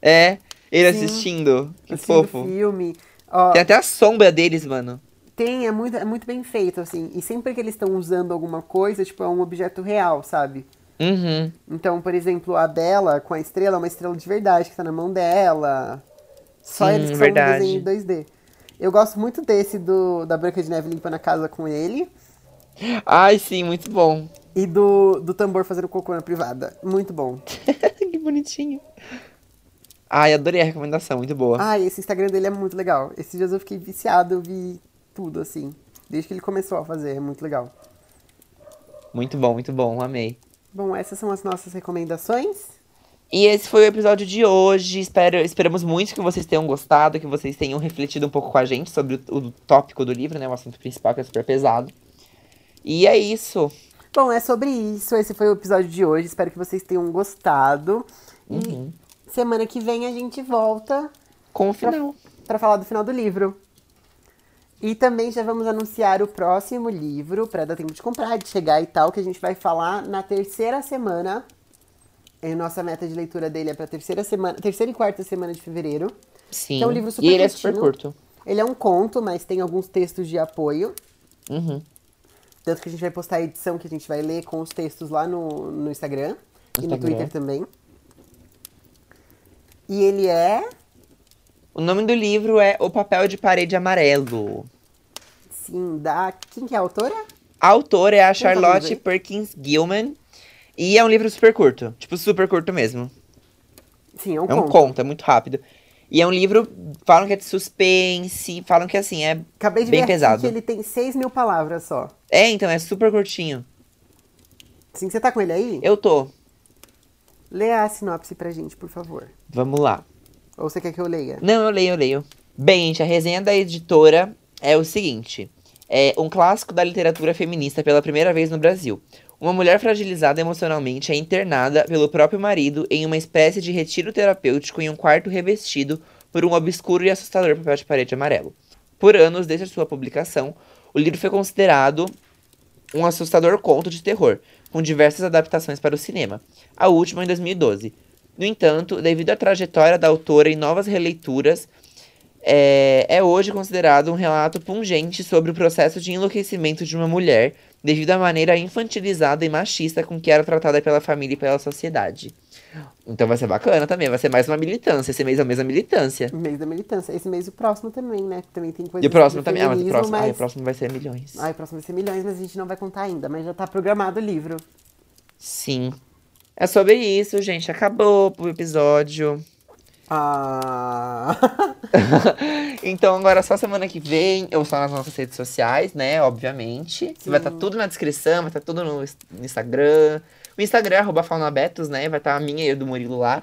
É, ele Sim. assistindo. Que assistindo fofo. filme. Ó, Tem até a sombra deles, mano. Tem, é muito, é muito bem feito, assim. E sempre que eles estão usando alguma coisa, tipo, é um objeto real, sabe? Uhum. Então, por exemplo, a Bela com a estrela é uma estrela de verdade que tá na mão dela. Só Sim, eles que verdade. são um desenho em 2D. Eu gosto muito desse do da Branca de Neve limpando a casa com ele. Ai, sim, muito bom. E do, do tambor fazendo cocô na privada. Muito bom. que bonitinho. Ai, adorei a recomendação, muito boa. Ah, esse Instagram dele é muito legal. Esses dias eu fiquei viciado, eu vi tudo, assim. Desde que ele começou a fazer, é muito legal. Muito bom, muito bom, amei. Bom, essas são as nossas recomendações. E esse foi o episódio de hoje. Espero, esperamos muito que vocês tenham gostado, que vocês tenham refletido um pouco com a gente sobre o, o tópico do livro, né? O assunto principal, que é super pesado. E é isso. Bom, é sobre isso. Esse foi o episódio de hoje. Espero que vocês tenham gostado. Uhum. E semana que vem a gente volta Com o final. para falar do final do livro. E também já vamos anunciar o próximo livro para dar tempo de comprar, de chegar e tal, que a gente vai falar na terceira semana. E nossa meta de leitura dele é para terceira semana, terceira e quarta semana de fevereiro. Sim. É um livro super e ele é super curto. Ele é um conto, mas tem alguns textos de apoio. Uhum. Tanto que a gente vai postar a edição que a gente vai ler com os textos lá no, no Instagram e no Instagram. Twitter também. E ele é, O nome do livro é O Papel de Parede Amarelo. sim, da. Quem que é a autora? A autora é a Charlotte? Perkins Gilman. E é um livro super curto. Tipo, super curto mesmo. Sim, é um É um conto. conto, é muito rápido. E é um livro, falam que é de suspense, falam que assim, é Acabei de bem ver pesado. que ele tem 6 mil palavras só. É, então, é super curtinho. Sim, você tá com ele aí? Eu tô. Lê a sinopse pra gente, por favor. Vamos lá. Ou você quer que eu leia? Não, eu leio, eu leio. Bem, gente, a resenha da editora é o seguinte: é um clássico da literatura feminista pela primeira vez no Brasil. Uma mulher fragilizada emocionalmente é internada pelo próprio marido em uma espécie de retiro terapêutico em um quarto revestido por um obscuro e assustador papel de parede amarelo. Por anos, desde sua publicação, o livro foi considerado um assustador conto de terror, com diversas adaptações para o cinema, a última em 2012. No entanto, devido à trajetória da autora em novas releituras, é, é hoje considerado um relato pungente sobre o processo de enlouquecimento de uma mulher, devido à maneira infantilizada e machista com que era tratada pela família e pela sociedade. Então vai ser bacana também, vai ser mais uma militância. Esse mês é o mês da militância. Mês da militância. Esse mês o próximo também, né? Também tem coisa E o próximo também. Ah, mas o próximo, ai, o próximo vai ser milhões. Ai, o próximo vai ser milhões, mas a gente não vai contar ainda. Mas já tá programado o livro. Sim. É sobre isso, gente. Acabou o episódio. Ah. então agora só semana que vem, eu só nas nossas redes sociais, né? Obviamente. Sim. Vai estar tudo na descrição, vai estar tudo no ins- no Instagram. O Instagram é arroba faunabetos, né? Vai estar a minha e a do Murilo lá.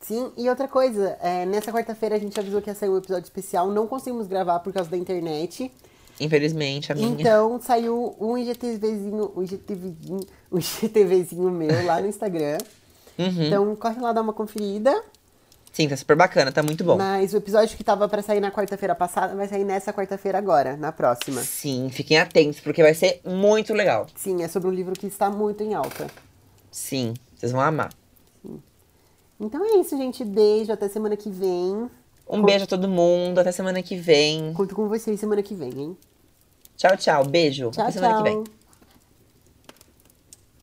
Sim, e outra coisa, é, nessa quarta-feira a gente avisou que ia sair um episódio especial, não conseguimos gravar por causa da internet. Infelizmente, a minha. Então saiu um IGTVzinho, um IGTVzinho, um IGTVzinho meu lá no Instagram. Uhum. Então corre lá dar uma conferida. Sim, tá super bacana, tá muito bom. Mas o episódio que tava pra sair na quarta-feira passada vai sair nessa quarta-feira agora, na próxima. Sim, fiquem atentos, porque vai ser muito legal. Sim, é sobre um livro que está muito em alta. Sim, vocês vão amar. Então é isso, gente. Beijo, até semana que vem. Um beijo a todo mundo, até semana que vem. Conto com vocês semana que vem, hein? Tchau, tchau. Beijo. Tchau, até semana tchau. que vem.